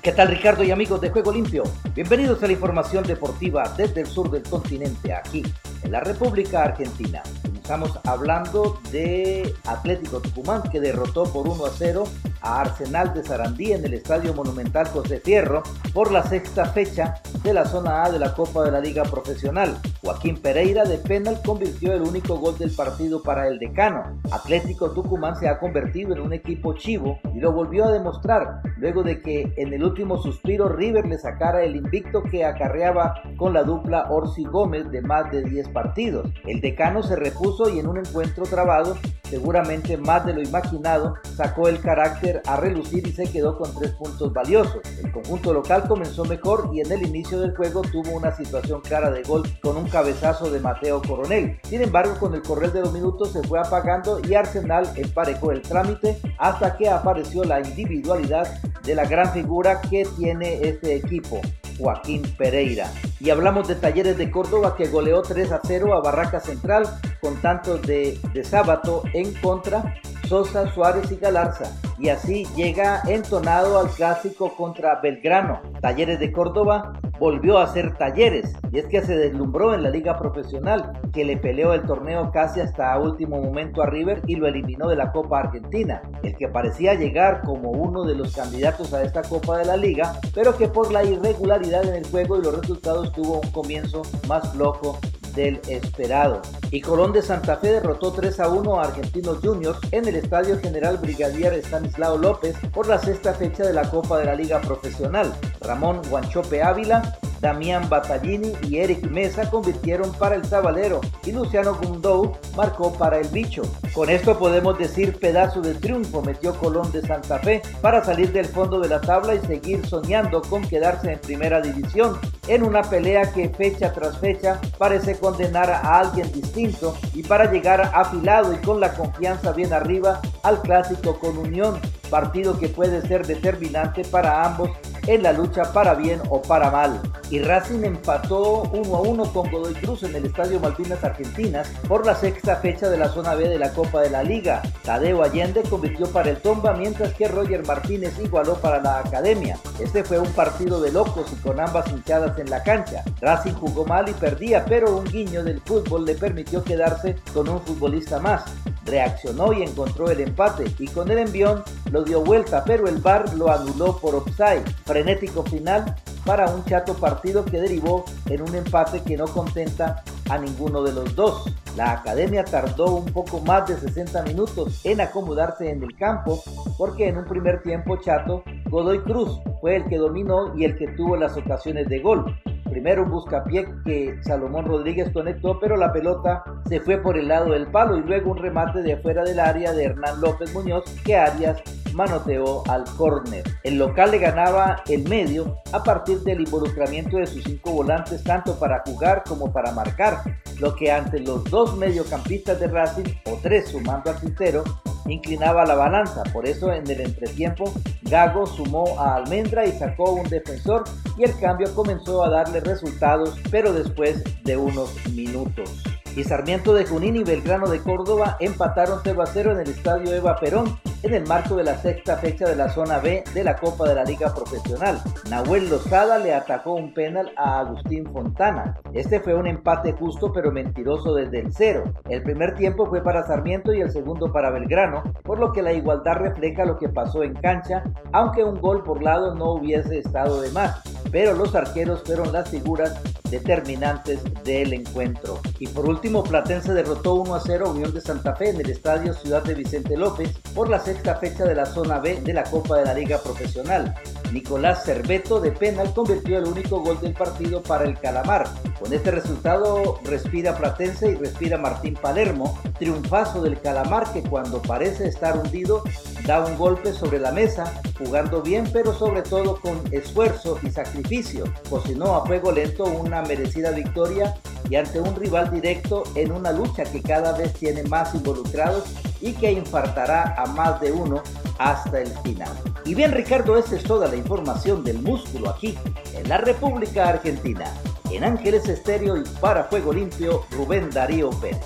Speaker 7: ¿Qué tal Ricardo y amigos de Juego Limpio? Bienvenidos a la información deportiva desde el sur del continente, aquí en la República Argentina. Estamos hablando de Atlético Tucumán que derrotó por 1 a 0 a Arsenal de Sarandí en el Estadio Monumental José Fierro por la sexta fecha de la zona A de la Copa de la Liga Profesional. Joaquín Pereira de penal convirtió el único gol del partido para el decano. Atlético Tucumán se ha convertido en un equipo chivo y lo volvió a demostrar luego de que en el último suspiro River le sacara el invicto que acarreaba con la dupla Orsi Gómez de más de 10 partidos. El decano se repuso y en un encuentro trabado, seguramente más de lo imaginado, sacó el carácter a relucir y se quedó con tres puntos valiosos. El conjunto local comenzó mejor y en el inicio del juego tuvo una situación clara de gol con un cabezazo de Mateo Coronel. Sin embargo, con el correr de los minutos se fue apagando y Arsenal emparejó el trámite hasta que apareció la individualidad de la gran figura que tiene este equipo. Joaquín Pereira. Y hablamos de Talleres de Córdoba que goleó 3 a 0 a Barraca Central con tantos de, de Sábato en contra Sosa, Suárez y Galarza. Y así llega entonado al clásico contra Belgrano. Talleres de Córdoba volvió a ser Talleres. Y es que se deslumbró en la liga profesional, que le peleó el torneo casi hasta último momento a River y lo eliminó de la Copa Argentina. El que parecía llegar como uno de los candidatos a esta Copa de la Liga, pero que por la irregularidad en el juego y los resultados tuvo un comienzo más flojo del esperado. Y Colón de Santa Fe derrotó 3 a 1 a Argentinos Juniors en el Estadio General Brigadier Stanislao López por la sexta fecha de la Copa de la Liga Profesional. Ramón Guanchope Ávila Damián Battaglini y Eric Mesa convirtieron para el Sabalero y Luciano Gundou marcó para el Bicho. Con esto podemos decir pedazo de triunfo metió Colón de Santa Fe para salir del fondo de la tabla y seguir soñando con quedarse en primera división en una pelea que fecha tras fecha parece condenar a alguien distinto y para llegar afilado y con la confianza bien arriba al clásico con Unión, partido que puede ser determinante para ambos en la lucha para bien o para mal. Y Racing empató 1 a 1 con Godoy Cruz en el Estadio Malvinas Argentinas por la sexta fecha de la zona B de la Copa de la Liga. Tadeo Allende convirtió para el Tomba mientras que Roger Martínez igualó para la Academia. Este fue un partido de locos y con ambas hinchadas en la cancha. Racing jugó mal y perdía, pero un guiño del fútbol le permitió quedarse con un futbolista más reaccionó y encontró el empate y con el envión lo dio vuelta, pero el VAR lo anuló por offside. Frenético final para un chato partido que derivó en un empate que no contenta a ninguno de los dos. La academia tardó un poco más de 60 minutos en acomodarse en el campo porque en un primer tiempo chato Godoy Cruz fue el que dominó y el que tuvo las ocasiones de gol. Primero un buscapié que Salomón Rodríguez conectó, pero la pelota se fue por el lado del palo y luego un remate de afuera del área de Hernán López Muñoz que Arias manoteó al córner. El local le ganaba el medio a partir del involucramiento de sus cinco volantes tanto para jugar como para marcar, lo que ante los dos mediocampistas de Racing, o tres sumando a Quintero, inclinaba la balanza. Por eso en el entretiempo Gago sumó a Almendra y sacó un defensor y el cambio comenzó a darle resultados, pero después de unos minutos. Y Sarmiento de Junín y Belgrano de Córdoba empataron 0 a 0 en el estadio Eva Perón en el marco de la sexta fecha de la zona B de la Copa de la Liga Profesional. Nahuel Lozada le atacó un penal a Agustín Fontana. Este fue un empate justo pero mentiroso desde el cero. El primer tiempo fue para Sarmiento y el segundo para Belgrano, por lo que la igualdad refleja lo que pasó en cancha, aunque un gol por lado no hubiese estado de más. Pero los arqueros fueron las figuras determinantes del encuentro. Y por último, Platense derrotó 1 a 0 Unión de Santa Fe en el estadio Ciudad de Vicente López por la sexta fecha de la zona B de la Copa de la Liga Profesional. Nicolás Cerveto de penal convirtió el único gol del partido para el Calamar. Con este resultado respira Platense y respira Martín Palermo, triunfazo del Calamar que cuando parece estar hundido da un golpe sobre la mesa, jugando bien pero sobre todo con esfuerzo y sacrificio. Cocinó a fuego lento una merecida victoria y ante un rival directo en una lucha que cada vez tiene más involucrados y que infartará a más de uno hasta el final. Y bien Ricardo, esta es toda la información del músculo aquí en la República Argentina. En Ángeles Estéreo y para Fuego Limpio, Rubén Darío Pérez.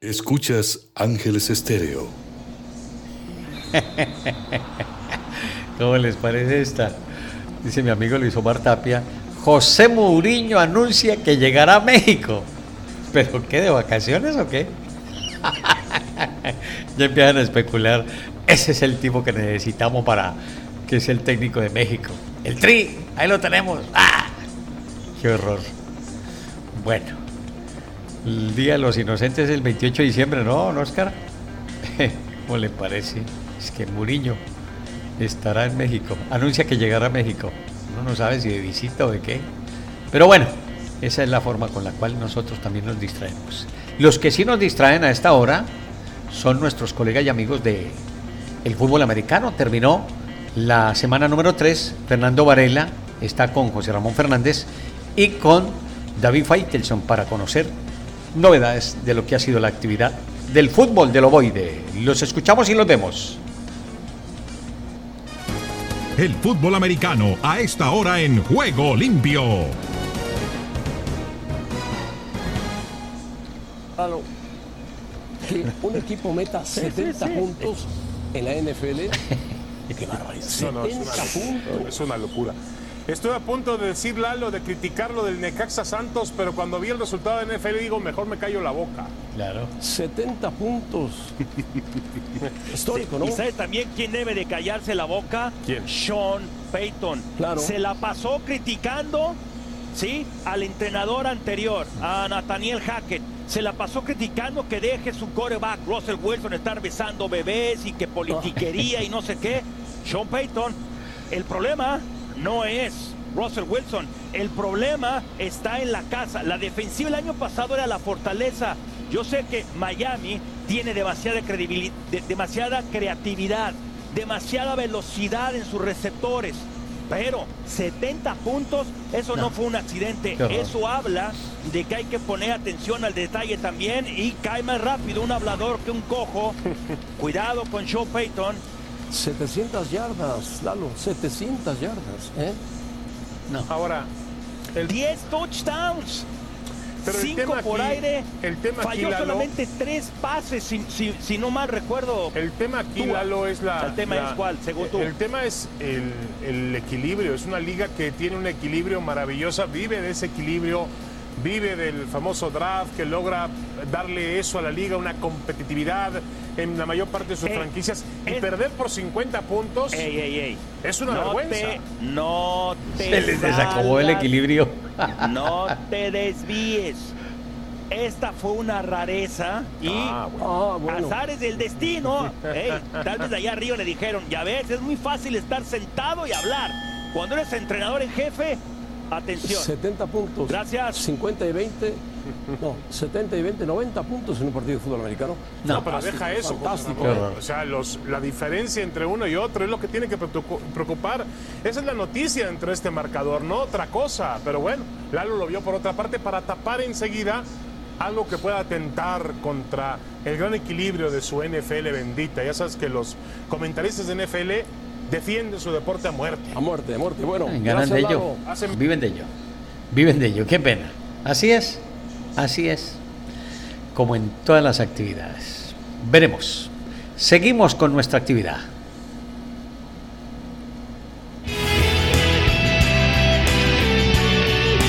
Speaker 3: Escuchas Ángeles Estéreo.
Speaker 1: ¿Cómo les parece esta? Dice mi amigo Luis Omar Tapia, José Mourinho anuncia que llegará a México. ¿Pero qué, de vacaciones o qué? ya empiezan a especular. Ese es el tipo que necesitamos para que es el técnico de México. El Tri, ahí lo tenemos. ¡Ah! ¡Qué horror! Bueno, el Día de los Inocentes es el 28 de diciembre, ¿no, ¿no Oscar? ¿Cómo le parece? Es que Muriño estará en México. Anuncia que llegará a México. Uno no sabe si de visita o de qué. Pero bueno, esa es la forma con la cual nosotros también nos distraemos. Los que sí nos distraen a esta hora son nuestros colegas y amigos de el fútbol americano. Terminó la semana número 3. Fernando Varela está con José Ramón Fernández y con David Faitelson para conocer novedades de lo que ha sido la actividad del fútbol del ovoide. Los escuchamos y los vemos.
Speaker 3: El fútbol americano a esta hora en Juego Limpio.
Speaker 8: Que un equipo meta 70 puntos en la NFL. Qué barbaridad.
Speaker 9: No, no, es, una
Speaker 8: 70
Speaker 9: locura,
Speaker 8: puntos.
Speaker 9: es una locura. Estoy a punto de decir Lalo, de criticarlo del Necaxa Santos, pero cuando vi el resultado de NFL digo, mejor me callo la boca.
Speaker 1: Claro.
Speaker 8: 70 puntos. Histórico, ¿no?
Speaker 10: ¿Y sabe también quién debe de callarse la boca?
Speaker 9: ¿Quién?
Speaker 10: Sean Payton.
Speaker 8: Claro.
Speaker 10: Se la pasó criticando ¿sí? Al entrenador anterior, a Nathaniel Hackett. Se la pasó criticando que deje su coreback Russell Wilson estar besando bebés y que politiquería y no sé qué. Sean Payton, el problema no es Russell Wilson. El problema está en la casa. La defensiva el año pasado era la fortaleza. Yo sé que Miami tiene demasiada credibilidad, demasiada creatividad, demasiada velocidad en sus receptores. Pero 70 puntos, eso no, fue un accidente. Eso habla de que hay que poner atención al detalle también y cae más rápido un hablador que un cojo. Cuidado con Joe Payton.
Speaker 8: 700 yardas, Lalo, 700 yardas. ¿eh?
Speaker 10: No. Ahora, el... 10 touchdowns. Pero Cinco por aire.
Speaker 9: El tema
Speaker 10: falló solamente tres pases, si, no mal recuerdo.
Speaker 9: El tema aquí, Lalo, es la.
Speaker 10: ¿El tema es cuál, según tú?
Speaker 9: El tema es el, el equilibrio. Es una liga que tiene un equilibrio maravilloso, vive de ese equilibrio vive del famoso draft que logra darle eso a la liga, una competitividad en la mayor parte de sus franquicias y perder por 50 puntos es una vergüenza.
Speaker 10: no te
Speaker 1: Se les desacomodó el equilibrio.
Speaker 10: no te desvíes. Esta fue una rareza y ah, ah, azares del destino. tal vez allá arriba le dijeron, ya ves, es muy fácil estar sentado y hablar. Cuando eres entrenador en jefe, Atención.
Speaker 8: 70 puntos.
Speaker 10: Gracias.
Speaker 8: 50 y 20. No, 70 y 20, 90 puntos en un partido de fútbol americano.
Speaker 9: No, pero deja eso. Fantástico. O sea, los, la diferencia entre uno y otro es lo que tiene que preocupar. Esa es la noticia entre este marcador, no otra cosa. Pero bueno, Lalo lo vio por otra parte para tapar enseguida algo que pueda atentar contra el gran equilibrio de su NFL bendita. Ya sabes que los comentaristas de NFL defiende su deporte a muerte.
Speaker 8: A muerte, a muerte. Bueno,
Speaker 1: ganan de ello. Viven de ello. Viven de ello. Qué pena. Así es. Así es. Como en todas las actividades. Veremos. Seguimos con nuestra actividad.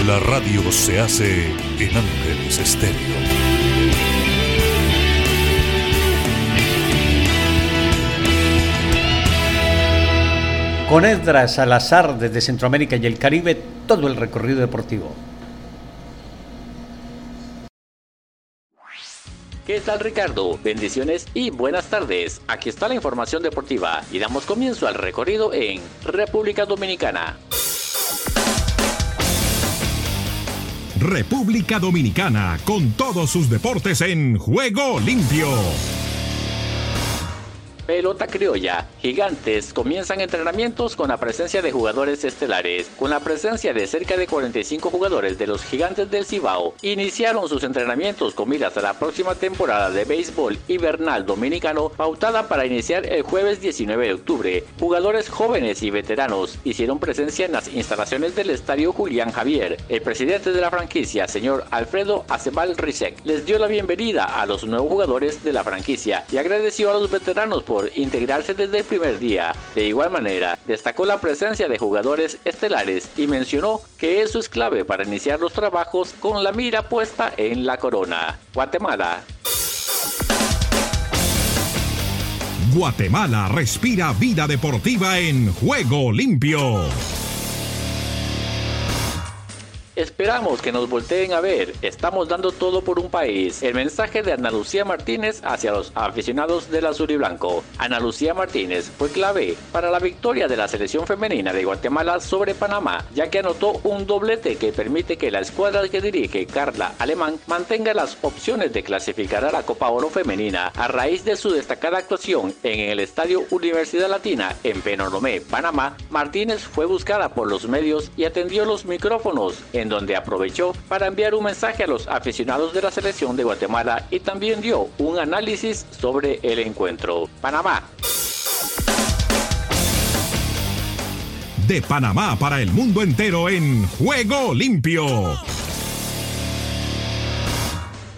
Speaker 3: La radio se hace en Ángeles Estéreo.
Speaker 1: Con Esdras Salazar desde Centroamérica y el Caribe, todo el recorrido deportivo.
Speaker 11: ¿Qué tal Ricardo? Bendiciones y buenas tardes. Aquí está la información deportiva y damos comienzo al recorrido en República Dominicana.
Speaker 3: República Dominicana con todos sus deportes en juego limpio.
Speaker 11: Pelota criolla, Gigantes comienzan entrenamientos con la presencia de jugadores estelares. Con la presencia de cerca de 45 jugadores de los Gigantes del Cibao, iniciaron sus entrenamientos con miras a la próxima temporada de béisbol invernal dominicano pautada para iniciar el jueves 19 de octubre. Jugadores jóvenes y veteranos hicieron presencia en las instalaciones del estadio Julián Javier. El presidente de la franquicia, señor Alfredo Acebal Rizek, les dio la bienvenida a los nuevos jugadores de la franquicia y agradeció a los veteranos por integrarse desde el primer día. De igual manera, destacó la presencia de jugadores estelares y mencionó que eso es clave para iniciar los trabajos con la mira puesta en la corona. Guatemala.
Speaker 3: Guatemala respira vida deportiva en juego limpio.
Speaker 11: Esperamos que nos volteen a ver. Estamos dando todo por un país. El mensaje de Ana Lucía Martínez hacia los aficionados del azul y blanco. Ana Lucía Martínez fue clave para la victoria de la selección femenina de Guatemala sobre Panamá, ya que anotó un doblete que permite que la escuadra que dirige Carla Alemán mantenga las opciones de clasificar a la Copa Oro Femenina a raíz de su destacada actuación en el Estadio Universidad Latina en Penonomé, Panamá. Martínez fue buscada por los medios y atendió los micrófonos donde aprovechó para enviar un mensaje a los aficionados de la selección de Guatemala y también dio un análisis sobre el encuentro. Panamá.
Speaker 3: De Panamá para el mundo entero en Juego Limpio.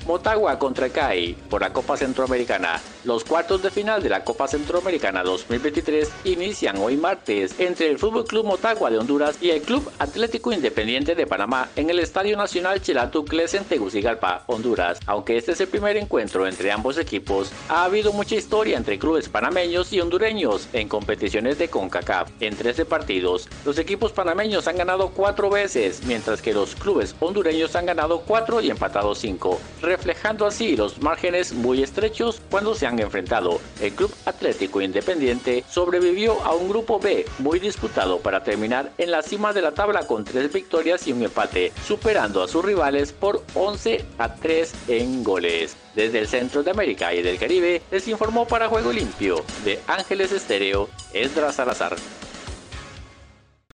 Speaker 11: Motagua contra CAI por la Copa Centroamericana. Los cuartos de final de la Copa Centroamericana 2023 inician hoy martes entre el Fútbol Club Motagua de Honduras y el Club Atlético Independiente de Panamá en el Estadio Nacional Chelatucles en Tegucigalpa, Honduras. Aunque este es el primer encuentro entre ambos equipos, ha habido mucha historia entre clubes panameños y hondureños en competiciones de CONCACAF. En 13 partidos, los equipos panameños han ganado cuatro veces, mientras que los clubes hondureños han ganado cuatro y empatado cinco, reflejando así los márgenes muy estrechos cuando se han enfrentado. El Club Atlético Independiente sobrevivió a un grupo B muy disputado para terminar en la cima de la tabla con tres victorias y un empate, superando a sus rivales por 11 a 3 en goles. Desde el centro de América y del Caribe les informó para Juego Limpio de Ángeles Estéreo, Esdras Salazar.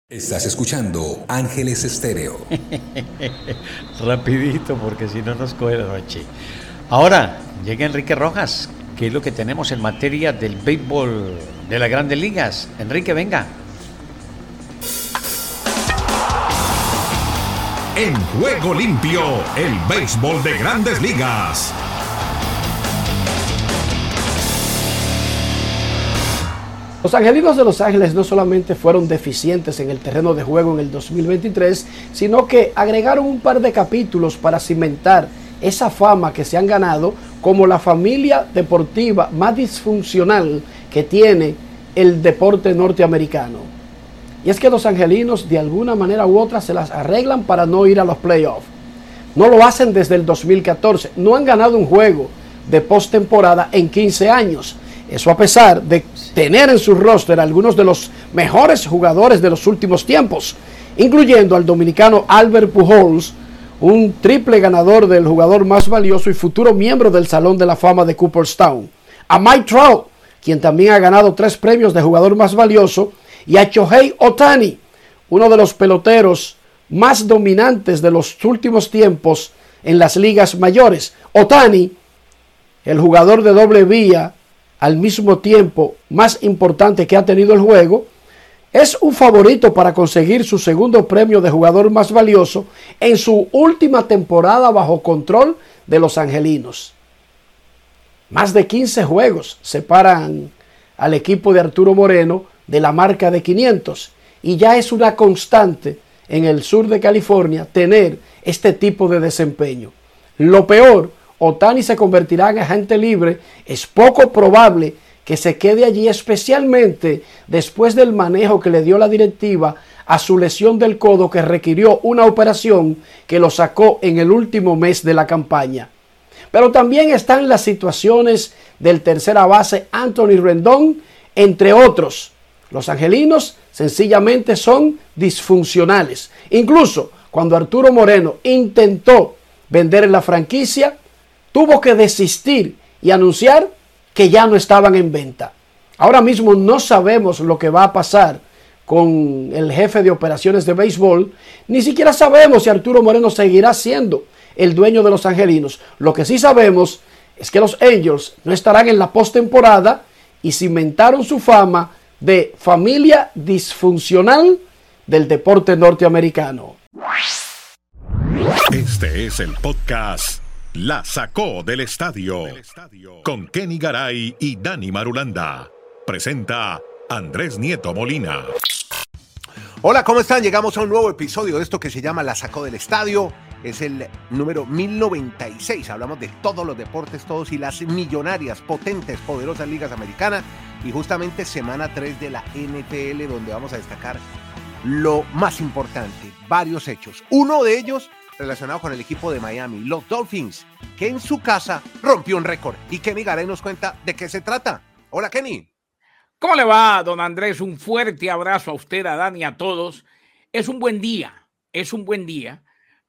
Speaker 3: Estás escuchando Ángeles Estéreo.
Speaker 1: Rapidito porque si no nos coge la noche. Ahora llega Enrique Rojas qué es lo que tenemos en materia del béisbol de las grandes ligas. Enrique, venga.
Speaker 3: En juego limpio, el béisbol de grandes ligas.
Speaker 12: Los Angelinos de Los Ángeles no solamente fueron deficientes en el terreno de juego en el 2023, sino que agregaron un par de capítulos para cimentar esa fama que se han ganado como la familia deportiva más disfuncional que tiene el deporte norteamericano. Y es que los angelinos de alguna manera u otra se las arreglan para no ir a los playoffs. No lo hacen desde el 2014. No han ganado un juego de postemporada en 15 años. Eso a pesar de tener en su roster algunos de los mejores jugadores de los últimos tiempos, incluyendo al dominicano Albert Pujols, un triple ganador del jugador más valioso y futuro miembro del Salón de la Fama de Cooperstown. A Mike Trout, quien también ha ganado tres premios de jugador más valioso, y a Chohei Otani, uno de los peloteros más dominantes de los últimos tiempos en las ligas mayores. Otani, el jugador de doble vía, al mismo tiempo más importante que ha tenido el juego, es un favorito para conseguir su segundo premio de jugador más valioso en su última temporada bajo control de los Angelinos. Más de 15 juegos separan al equipo de Arturo Moreno de la marca de 500 y ya es una constante en el sur de California tener este tipo de desempeño. Lo peor, Otani se convertirá en agente libre, es poco probable que se quede allí especialmente después del manejo que le dio la directiva a su lesión del codo que requirió una operación que lo sacó en el último mes de la campaña. Pero también están las situaciones del tercera base Anthony Rendón, entre otros. Los angelinos sencillamente son disfuncionales. Incluso cuando Arturo Moreno intentó vender la franquicia, tuvo que desistir y anunciar que ya no estaban en venta. Ahora mismo no sabemos lo que va a pasar con el jefe de operaciones de béisbol, ni siquiera sabemos si Arturo Moreno seguirá siendo el dueño de los Angelinos. Lo que sí sabemos es que los Angels no estarán en la postemporada y cimentaron su fama de familia disfuncional del deporte norteamericano.
Speaker 3: Este es el podcast la sacó del estadio con Kenny Garay y Dani Marulanda. Presenta Andrés Nieto Molina.
Speaker 13: Hola, ¿cómo están? Llegamos a un nuevo episodio de esto que se llama La sacó del estadio. Es el número 1096. Hablamos de todos los deportes, todos y las millonarias, potentes, poderosas ligas americanas. Y justamente semana 3 de la NFL, donde vamos a destacar lo más importante, varios hechos. Uno de ellos relacionado con el equipo de Miami, los Dolphins, que en su casa rompió un récord. Y Kenny Garay nos cuenta de qué se trata. Hola, Kenny.
Speaker 14: ¿Cómo le va, don Andrés? Un fuerte abrazo a usted, a Dani, a todos. Es un buen día, es un buen día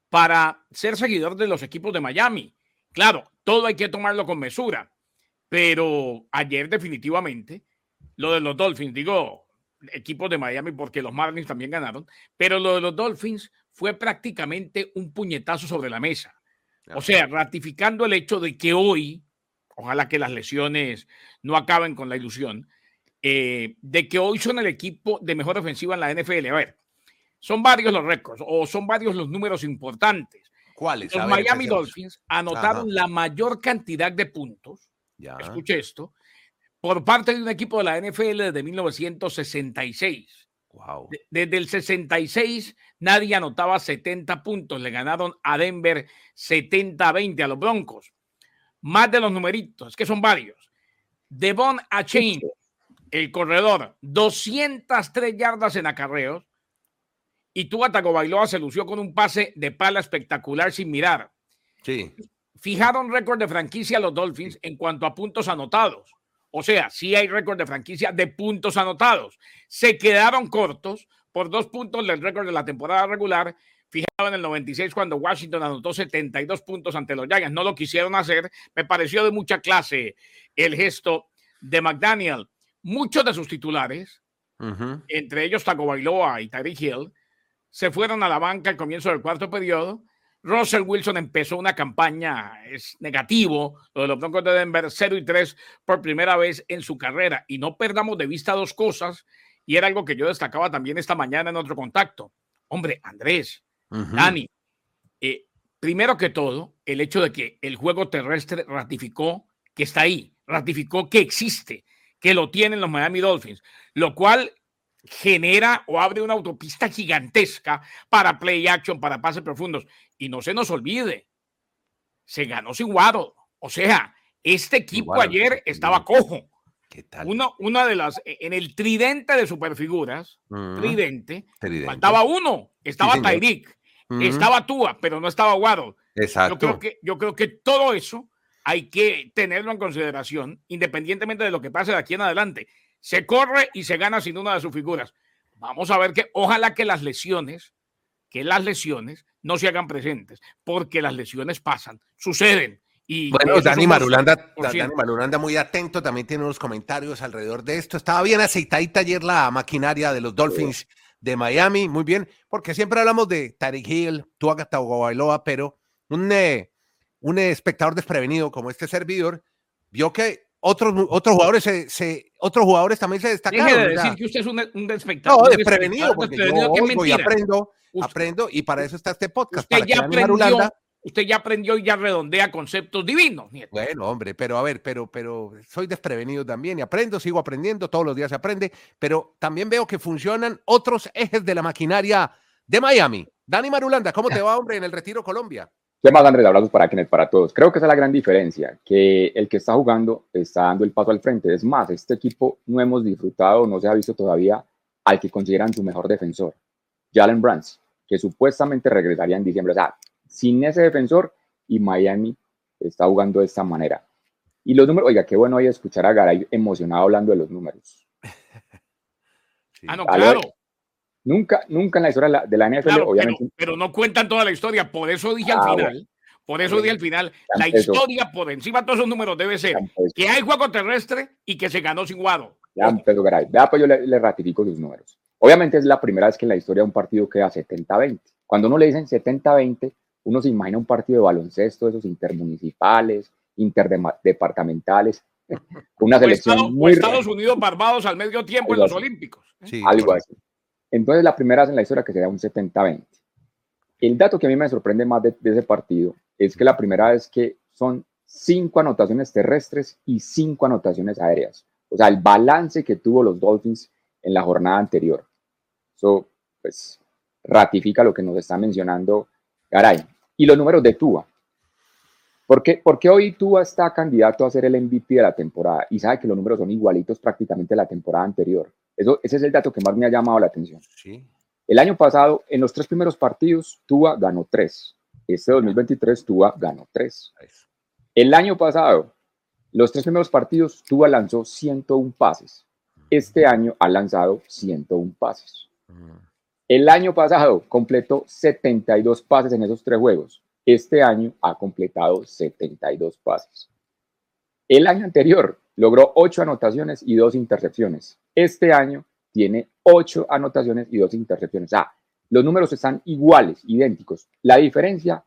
Speaker 14: para ser seguidor de los equipos de Miami. Claro, todo hay que tomarlo con mesura, pero ayer definitivamente lo de los Dolphins, digo, equipos de Miami porque los Marlins también ganaron, pero lo de los Dolphins fue prácticamente un puñetazo sobre la mesa. O sea, ratificando el hecho de que hoy, ojalá que las lesiones no acaben con la ilusión, eh, de que hoy son el equipo de mejor ofensiva en la NFL. A ver, son varios los récords o son varios los números importantes.
Speaker 13: ¿Cuáles?
Speaker 14: Los Miami Dolphins anotaron la mayor cantidad de puntos escuche esto, por parte de un equipo de la NFL desde 1966.
Speaker 13: Wow.
Speaker 14: desde el 66 nadie anotaba 70 puntos. Le ganaron a Denver 70-20 a los Broncos. Más de los numeritos, que son varios. Devon Achain, el corredor, 203 yardas en acarreos. Y Tua Tagovailoa se lució con un pase de pala espectacular sin mirar.
Speaker 13: Sí.
Speaker 14: Fijaron récord de franquicia los Dolphins en cuanto a puntos anotados. O sea, sí hay récord de franquicia de puntos anotados. Se quedaron cortos por dos puntos del récord de la temporada regular, fijado en el 96 cuando Washington anotó 72 puntos ante los Giants. No lo quisieron hacer. Me pareció de mucha clase el gesto de McDaniel. Muchos de sus titulares, entre ellos Taco Bailoa y Tyreek Hill, se fueron a la banca al comienzo del cuarto periodo Russell Wilson empezó una campaña, es negativo, lo de los Broncos de Denver, 0 y 3 por primera vez en su carrera. Y no perdamos de vista dos cosas, y era algo que yo destacaba también esta mañana en otro contacto. Hombre, Andrés, Dani, eh, primero que todo, el hecho de que el juego terrestre ratificó que está ahí, ratificó que existe, que lo tienen los Miami Dolphins, lo cual genera o abre una autopista gigantesca para play action, para pases profundos. Y no se nos olvide, se ganó sin Waddle. O sea, este equipo ayer estaba cojo.
Speaker 13: ¿Qué tal?
Speaker 14: Uno, una de las, e, en el tridente de superfiguras, tridente, faltaba uno, estaba sí, Tyreek, estaba Tua, pero no estaba Waddle.
Speaker 13: Exacto.
Speaker 14: Yo creo, que, yo creo que todo eso hay que tenerlo en consideración, independientemente de lo que pase de aquí en adelante. Se corre y se gana sin una de sus figuras. Vamos a ver que ojalá que las lesiones, que las lesiones no se hagan presentes, porque las lesiones pasan, suceden. Y
Speaker 13: bueno, Dani Marulanda, Dani Marulanda muy atento, también tiene unos comentarios alrededor de esto. Estaba bien aceitadita ayer la maquinaria de los Dolphins de Miami, muy bien, porque siempre hablamos de Tariq Hill, Tua Tagovailoa, pero un, eh, un espectador desprevenido como este servidor vio que otros, otros jugadores se, se, otros jugadores también se destacaron.
Speaker 14: Deje de decir que usted es un, un espectador.
Speaker 13: No, desprevenido, porque yo oigo y aprendo, usted, aprendo, y para eso está este podcast.
Speaker 14: Usted, ya aprendió, usted ya aprendió y ya redondea conceptos divinos. Nieto.
Speaker 13: Bueno, hombre, pero a ver, pero, pero soy desprevenido también y aprendo, sigo aprendiendo, todos los días se aprende, pero también veo que funcionan otros ejes de la maquinaria de Miami. Dani Marulanda, ¿cómo te va, hombre, en el Retiro Colombia?
Speaker 15: ¿Qué más, Andrés? Abrazos para quienes, para todos. Creo que esa es la gran diferencia, que el que está jugando está dando el paso al frente. Es más, este equipo no hemos disfrutado, no se ha visto todavía al que consideran su mejor defensor, Jalen Brands, que supuestamente regresaría en diciembre. O sea, sin ese defensor y Miami está jugando de esta manera. Y los números, oiga, qué bueno hoy escuchar a Garay emocionado hablando de los números.
Speaker 14: sí. Ah, no, claro.
Speaker 15: Nunca, nunca en la historia de la NFL,
Speaker 14: claro,
Speaker 15: obviamente.
Speaker 14: Pero, pero, no cuentan toda la historia, por eso dije ah, al final. Bueno. Por eso dije al final, la historia por encima de todos esos números debe ser que hay juego terrestre y que se ganó sin Guado.
Speaker 15: Ya empezó Garay. Vea, pues yo le, le, ratifico sus números. Obviamente es la primera vez que en la historia un partido queda 70-20. Cuando uno le dicen 70-20, uno se imagina un partido de baloncesto, esos intermunicipales, interdepartamentales, una selección
Speaker 14: Estados,
Speaker 15: muy
Speaker 14: Estados Unidos Barbados al medio tiempo en los así. Olímpicos.
Speaker 15: Sí, algo así. Entonces, la primera vez en la historia que se da un 70-20. El dato que a mí me sorprende más de, de, ese partido es que la primera vez que son cinco anotaciones terrestres y cinco anotaciones aéreas. O sea, el balance que tuvo los Dolphins en la jornada anterior. Eso, pues, ratifica lo que nos está mencionando Garay. Y los números de Tua. ¿Por qué, ¿Por qué hoy Tua está candidato a ser el MVP de la temporada? Y sabe que los números son igualitos prácticamente a la temporada anterior. Eso, ese es el dato que más me ha llamado la atención.
Speaker 13: Sí.
Speaker 15: El año pasado, en los tres primeros partidos, Tua ganó tres. Este 2023, Tua ganó tres. El año pasado, los tres primeros partidos, Tua lanzó 101 pases. Este año ha lanzado 101 pases. El año pasado completó 72 pases en esos tres juegos. Este año ha completado 72 pases. El año anterior logró 8 anotaciones y 2 intercepciones. Este año tiene 8 anotaciones y 2 intercepciones. O sea, los números están iguales, idénticos. La diferencia,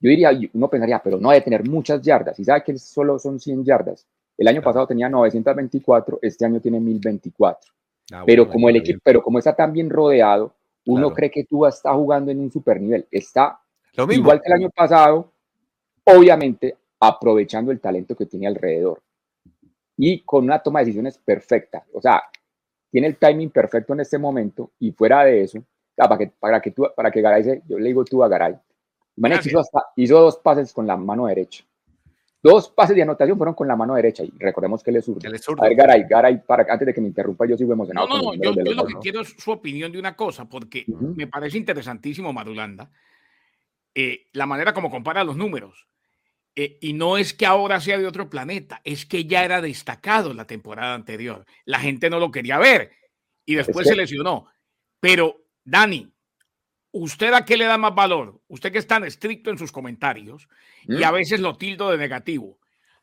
Speaker 15: yo diría, uno pensaría, pero no debe tener muchas yardas. Y sabe que solo son 100 yardas. El año pasado tenía 924, este año tiene 1024. Ah, pero, bueno, como el equipo, pero como está tan bien rodeado, uno claro. cree que tú está jugando en un super nivel. Está igual que el año pasado, obviamente aprovechando el talento que tiene alrededor. Y con una toma de decisiones perfecta. O sea, tiene el timing perfecto en este momento y fuera de eso, para que, para que, tú, para que Garay, se, yo le digo tú a Garay, hizo, hizo dos pases con la mano derecha. Dos pases de anotación fueron con la mano derecha y recordemos que él es zurdo. A ver, Garay, Garay, para, antes de que me interrumpa, yo sigo emocionado.
Speaker 14: No, no, no, yo, yo lo que quiero es su opinión de una cosa, porque me parece interesantísimo, Madulanda, eh, la manera como compara los números. Eh, y no es que ahora sea de otro planeta, es que ya era destacado la temporada anterior. La gente no lo quería ver y después se lesionó. Pero, Dani, ¿usted a qué le da más valor? Usted que es tan estricto en sus comentarios y a mm. veces lo tildo de negativo.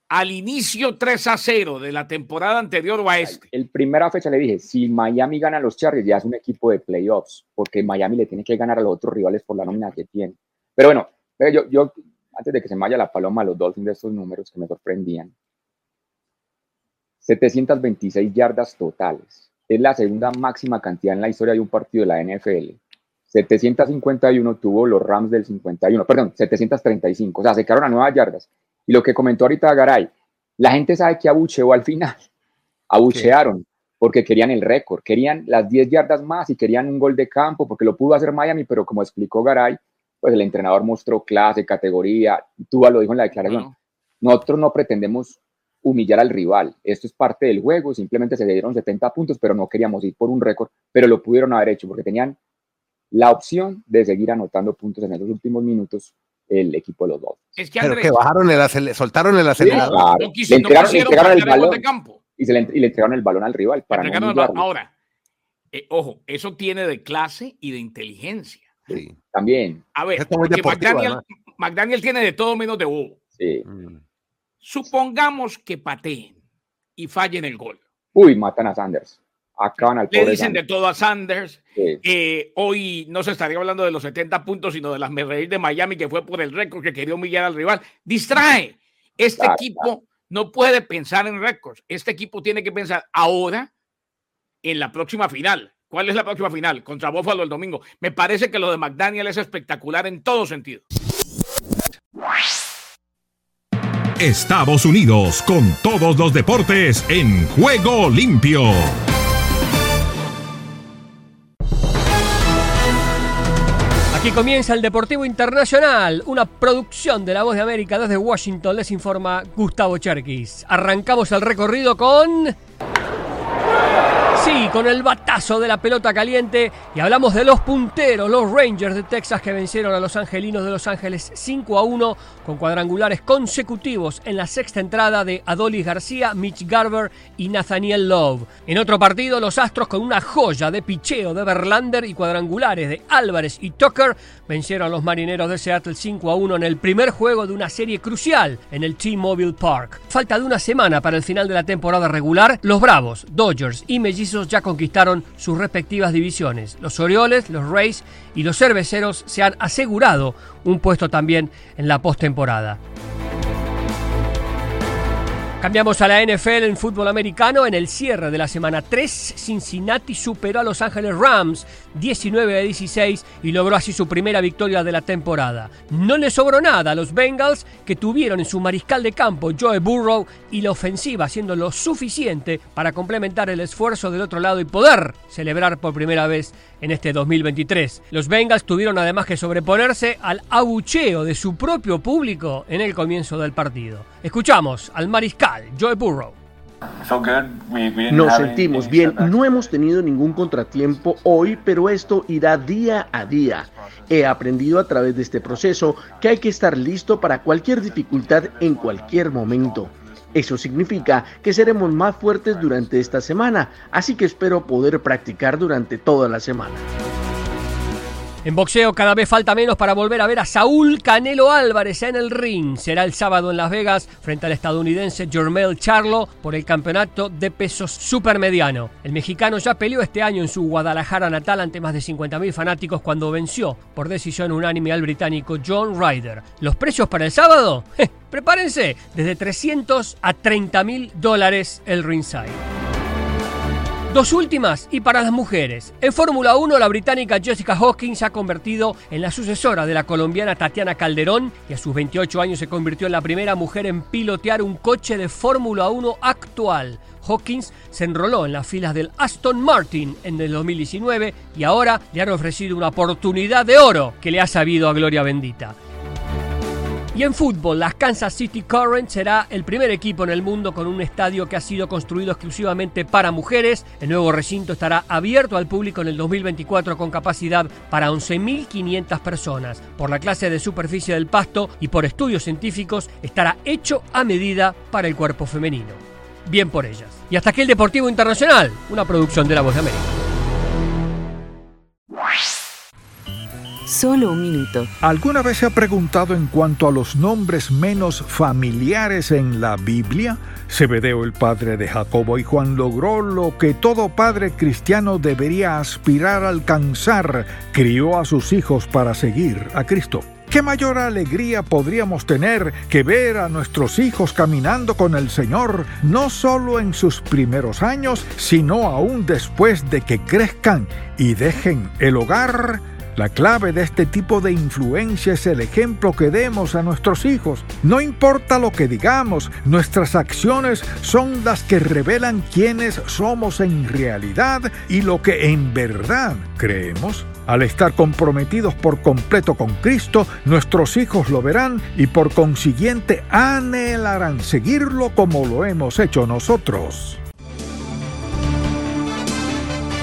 Speaker 14: Al inicio 3 a 0 de la temporada anterior o a este.
Speaker 15: El primera fecha le dije, si Miami gana los Chargers ya es un equipo de playoffs, porque Miami le tiene que ganar a los otros rivales por la nómina que tiene. Pero bueno, yo, yo antes de que se me vaya la paloma a los Dolphins de estos números que me sorprendían, 726 yardas totales. Es la segunda máxima cantidad en la historia de un partido de la NFL. 751 tuvo los Rams del 51, perdón, 735, o sea, se quedaron a nuevas yardas. Y lo que comentó ahorita Garay, la gente sabe que abucheó al final, abuchearon porque querían el récord, querían las 10 yardas más y querían un gol de campo porque lo pudo hacer Miami, pero como explicó Garay, pues el entrenador mostró clase, categoría, tú lo dijo en la declaración, nosotros no pretendemos humillar al rival. Esto es parte del juego, simplemente se dieron 70 puntos, pero no queríamos ir por un récord, pero lo pudieron haber hecho porque tenían la opción de seguir anotando puntos en esos últimos minutos el equipo de los dos.
Speaker 13: Es que, que bajaron el soltaron el acelerador.
Speaker 15: le entregaron, el balón Y, se le, y, le, entregaron el balón al rival para
Speaker 14: Ahora, eh, ojo, eso tiene de clase y de inteligencia.
Speaker 15: Sí. También.
Speaker 14: A ver, McDaniel, McDaniel, tiene de todo menos de bobo.
Speaker 15: Sí.
Speaker 14: Supongamos que pateen y fallen el gol.
Speaker 15: Uy, matan a Sanders. Acaban al
Speaker 14: Le dicen de todo a Sanders. Eh, hoy no se estaría hablando de los 70 puntos, sino de las Merreír de Miami, que fue por el récord que quería humillar al rival. Distrae. Este equipo no puede pensar en récords. Este equipo tiene que pensar ahora en la próxima final. ¿Cuál es la próxima final? Contra Buffalo el domingo. Me parece que lo de McDaniel es espectacular en todo sentido.
Speaker 3: Estados Unidos con todos los deportes en juego limpio.
Speaker 16: Aquí comienza el Deportivo Internacional, una producción de La Voz de América desde Washington, les informa Gustavo Cherkis. Arrancamos el recorrido con Sí, con el batazo de la pelota caliente y hablamos de los punteros, los Rangers de Texas que vencieron a los Angelinos de Los Ángeles 5 a 1 con cuadrangulares consecutivos en la sexta entrada de Adolis García, Mitch Garber y Nathaniel Love. En otro partido, los Astros con una joya de picheo de Verlander y cuadrangulares de Álvarez y Tucker vencieron los Marineros de Seattle 5 a 1 en el primer juego de una serie crucial en el T-Mobile Park. Falta de una semana para el final de la temporada regular, los Bravos, Dodgers y Mellizos ya conquistaron sus respectivas divisiones. Los Orioles, los Rays y los Cerveceros se han asegurado un puesto también en la postemporada. Cambiamos a la NFL en fútbol americano. En el cierre de la semana 3, Cincinnati superó a Los Ángeles Rams 19 a 16 y logró así su primera victoria de la temporada. No le sobró nada a los Bengals que tuvieron en su mariscal de campo Joe Burrow y la ofensiva haciendo lo suficiente para complementar el esfuerzo del otro lado y poder celebrar por primera vez en este 2023. Los Bengals tuvieron además que sobreponerse al abucheo de su propio público en el comienzo del partido. Escuchamos al mariscal Joe Burrow.
Speaker 17: Nos sentimos bien, no hemos tenido ningún contratiempo hoy, pero esto irá día a día. He aprendido a través de este proceso que hay que estar listo para cualquier dificultad en cualquier momento. Eso significa que seremos más fuertes durante esta semana, así que espero poder practicar durante toda la semana.
Speaker 16: En boxeo cada vez falta menos para volver a ver a Saúl Canelo Álvarez en el ring. Será el sábado en Las Vegas frente al estadounidense Jermel Charlo por el campeonato de pesos supermediano. El mexicano ya peleó este año en su Guadalajara natal ante más de 50.000 fanáticos cuando venció por decisión unánime al británico John Ryder. ¿Los precios para el sábado? prepárense, desde 300 a 30 mil dólares el ringside. Dos últimas y para las mujeres. En Fórmula 1, la británica Jessica Hawkins se ha convertido en la sucesora de la colombiana Tatiana Calderón y a sus 28 años se convirtió en la primera mujer en pilotear un coche de Fórmula 1 actual. Hawkins se enroló en las filas del Aston Martin en el 2019 y ahora le han ofrecido una oportunidad de oro que le ha sabido a gloria bendita. Y en fútbol, las Kansas City Current será el primer equipo en el mundo con un estadio que ha sido construido exclusivamente para mujeres. El nuevo recinto estará abierto al público en el 2024 con capacidad para 11.500 personas. Por la clase de superficie del pasto y por estudios científicos, estará hecho a medida para el cuerpo femenino. Bien por ellas. Y hasta aquí el Deportivo Internacional, una producción de La Voz de América.
Speaker 18: Solo un minuto.
Speaker 19: ¿Alguna vez se ha preguntado en cuanto a los nombres menos familiares en la Biblia? Zebedeo, el padre de Jacobo y Juan, logró lo que todo padre cristiano debería aspirar a alcanzar. Crió a sus hijos para seguir a Cristo. ¿Qué mayor alegría podríamos tener que ver a nuestros hijos caminando con el Señor, no solo en sus primeros años, sino aún después de que crezcan y dejen el hogar? La clave de este tipo de influencia es el ejemplo que demos a nuestros hijos. No importa lo que digamos, nuestras acciones son las que revelan quiénes somos en realidad y lo que en verdad creemos. Al estar comprometidos por completo con Cristo, nuestros hijos lo verán y por consiguiente anhelarán seguirlo como lo hemos hecho nosotros.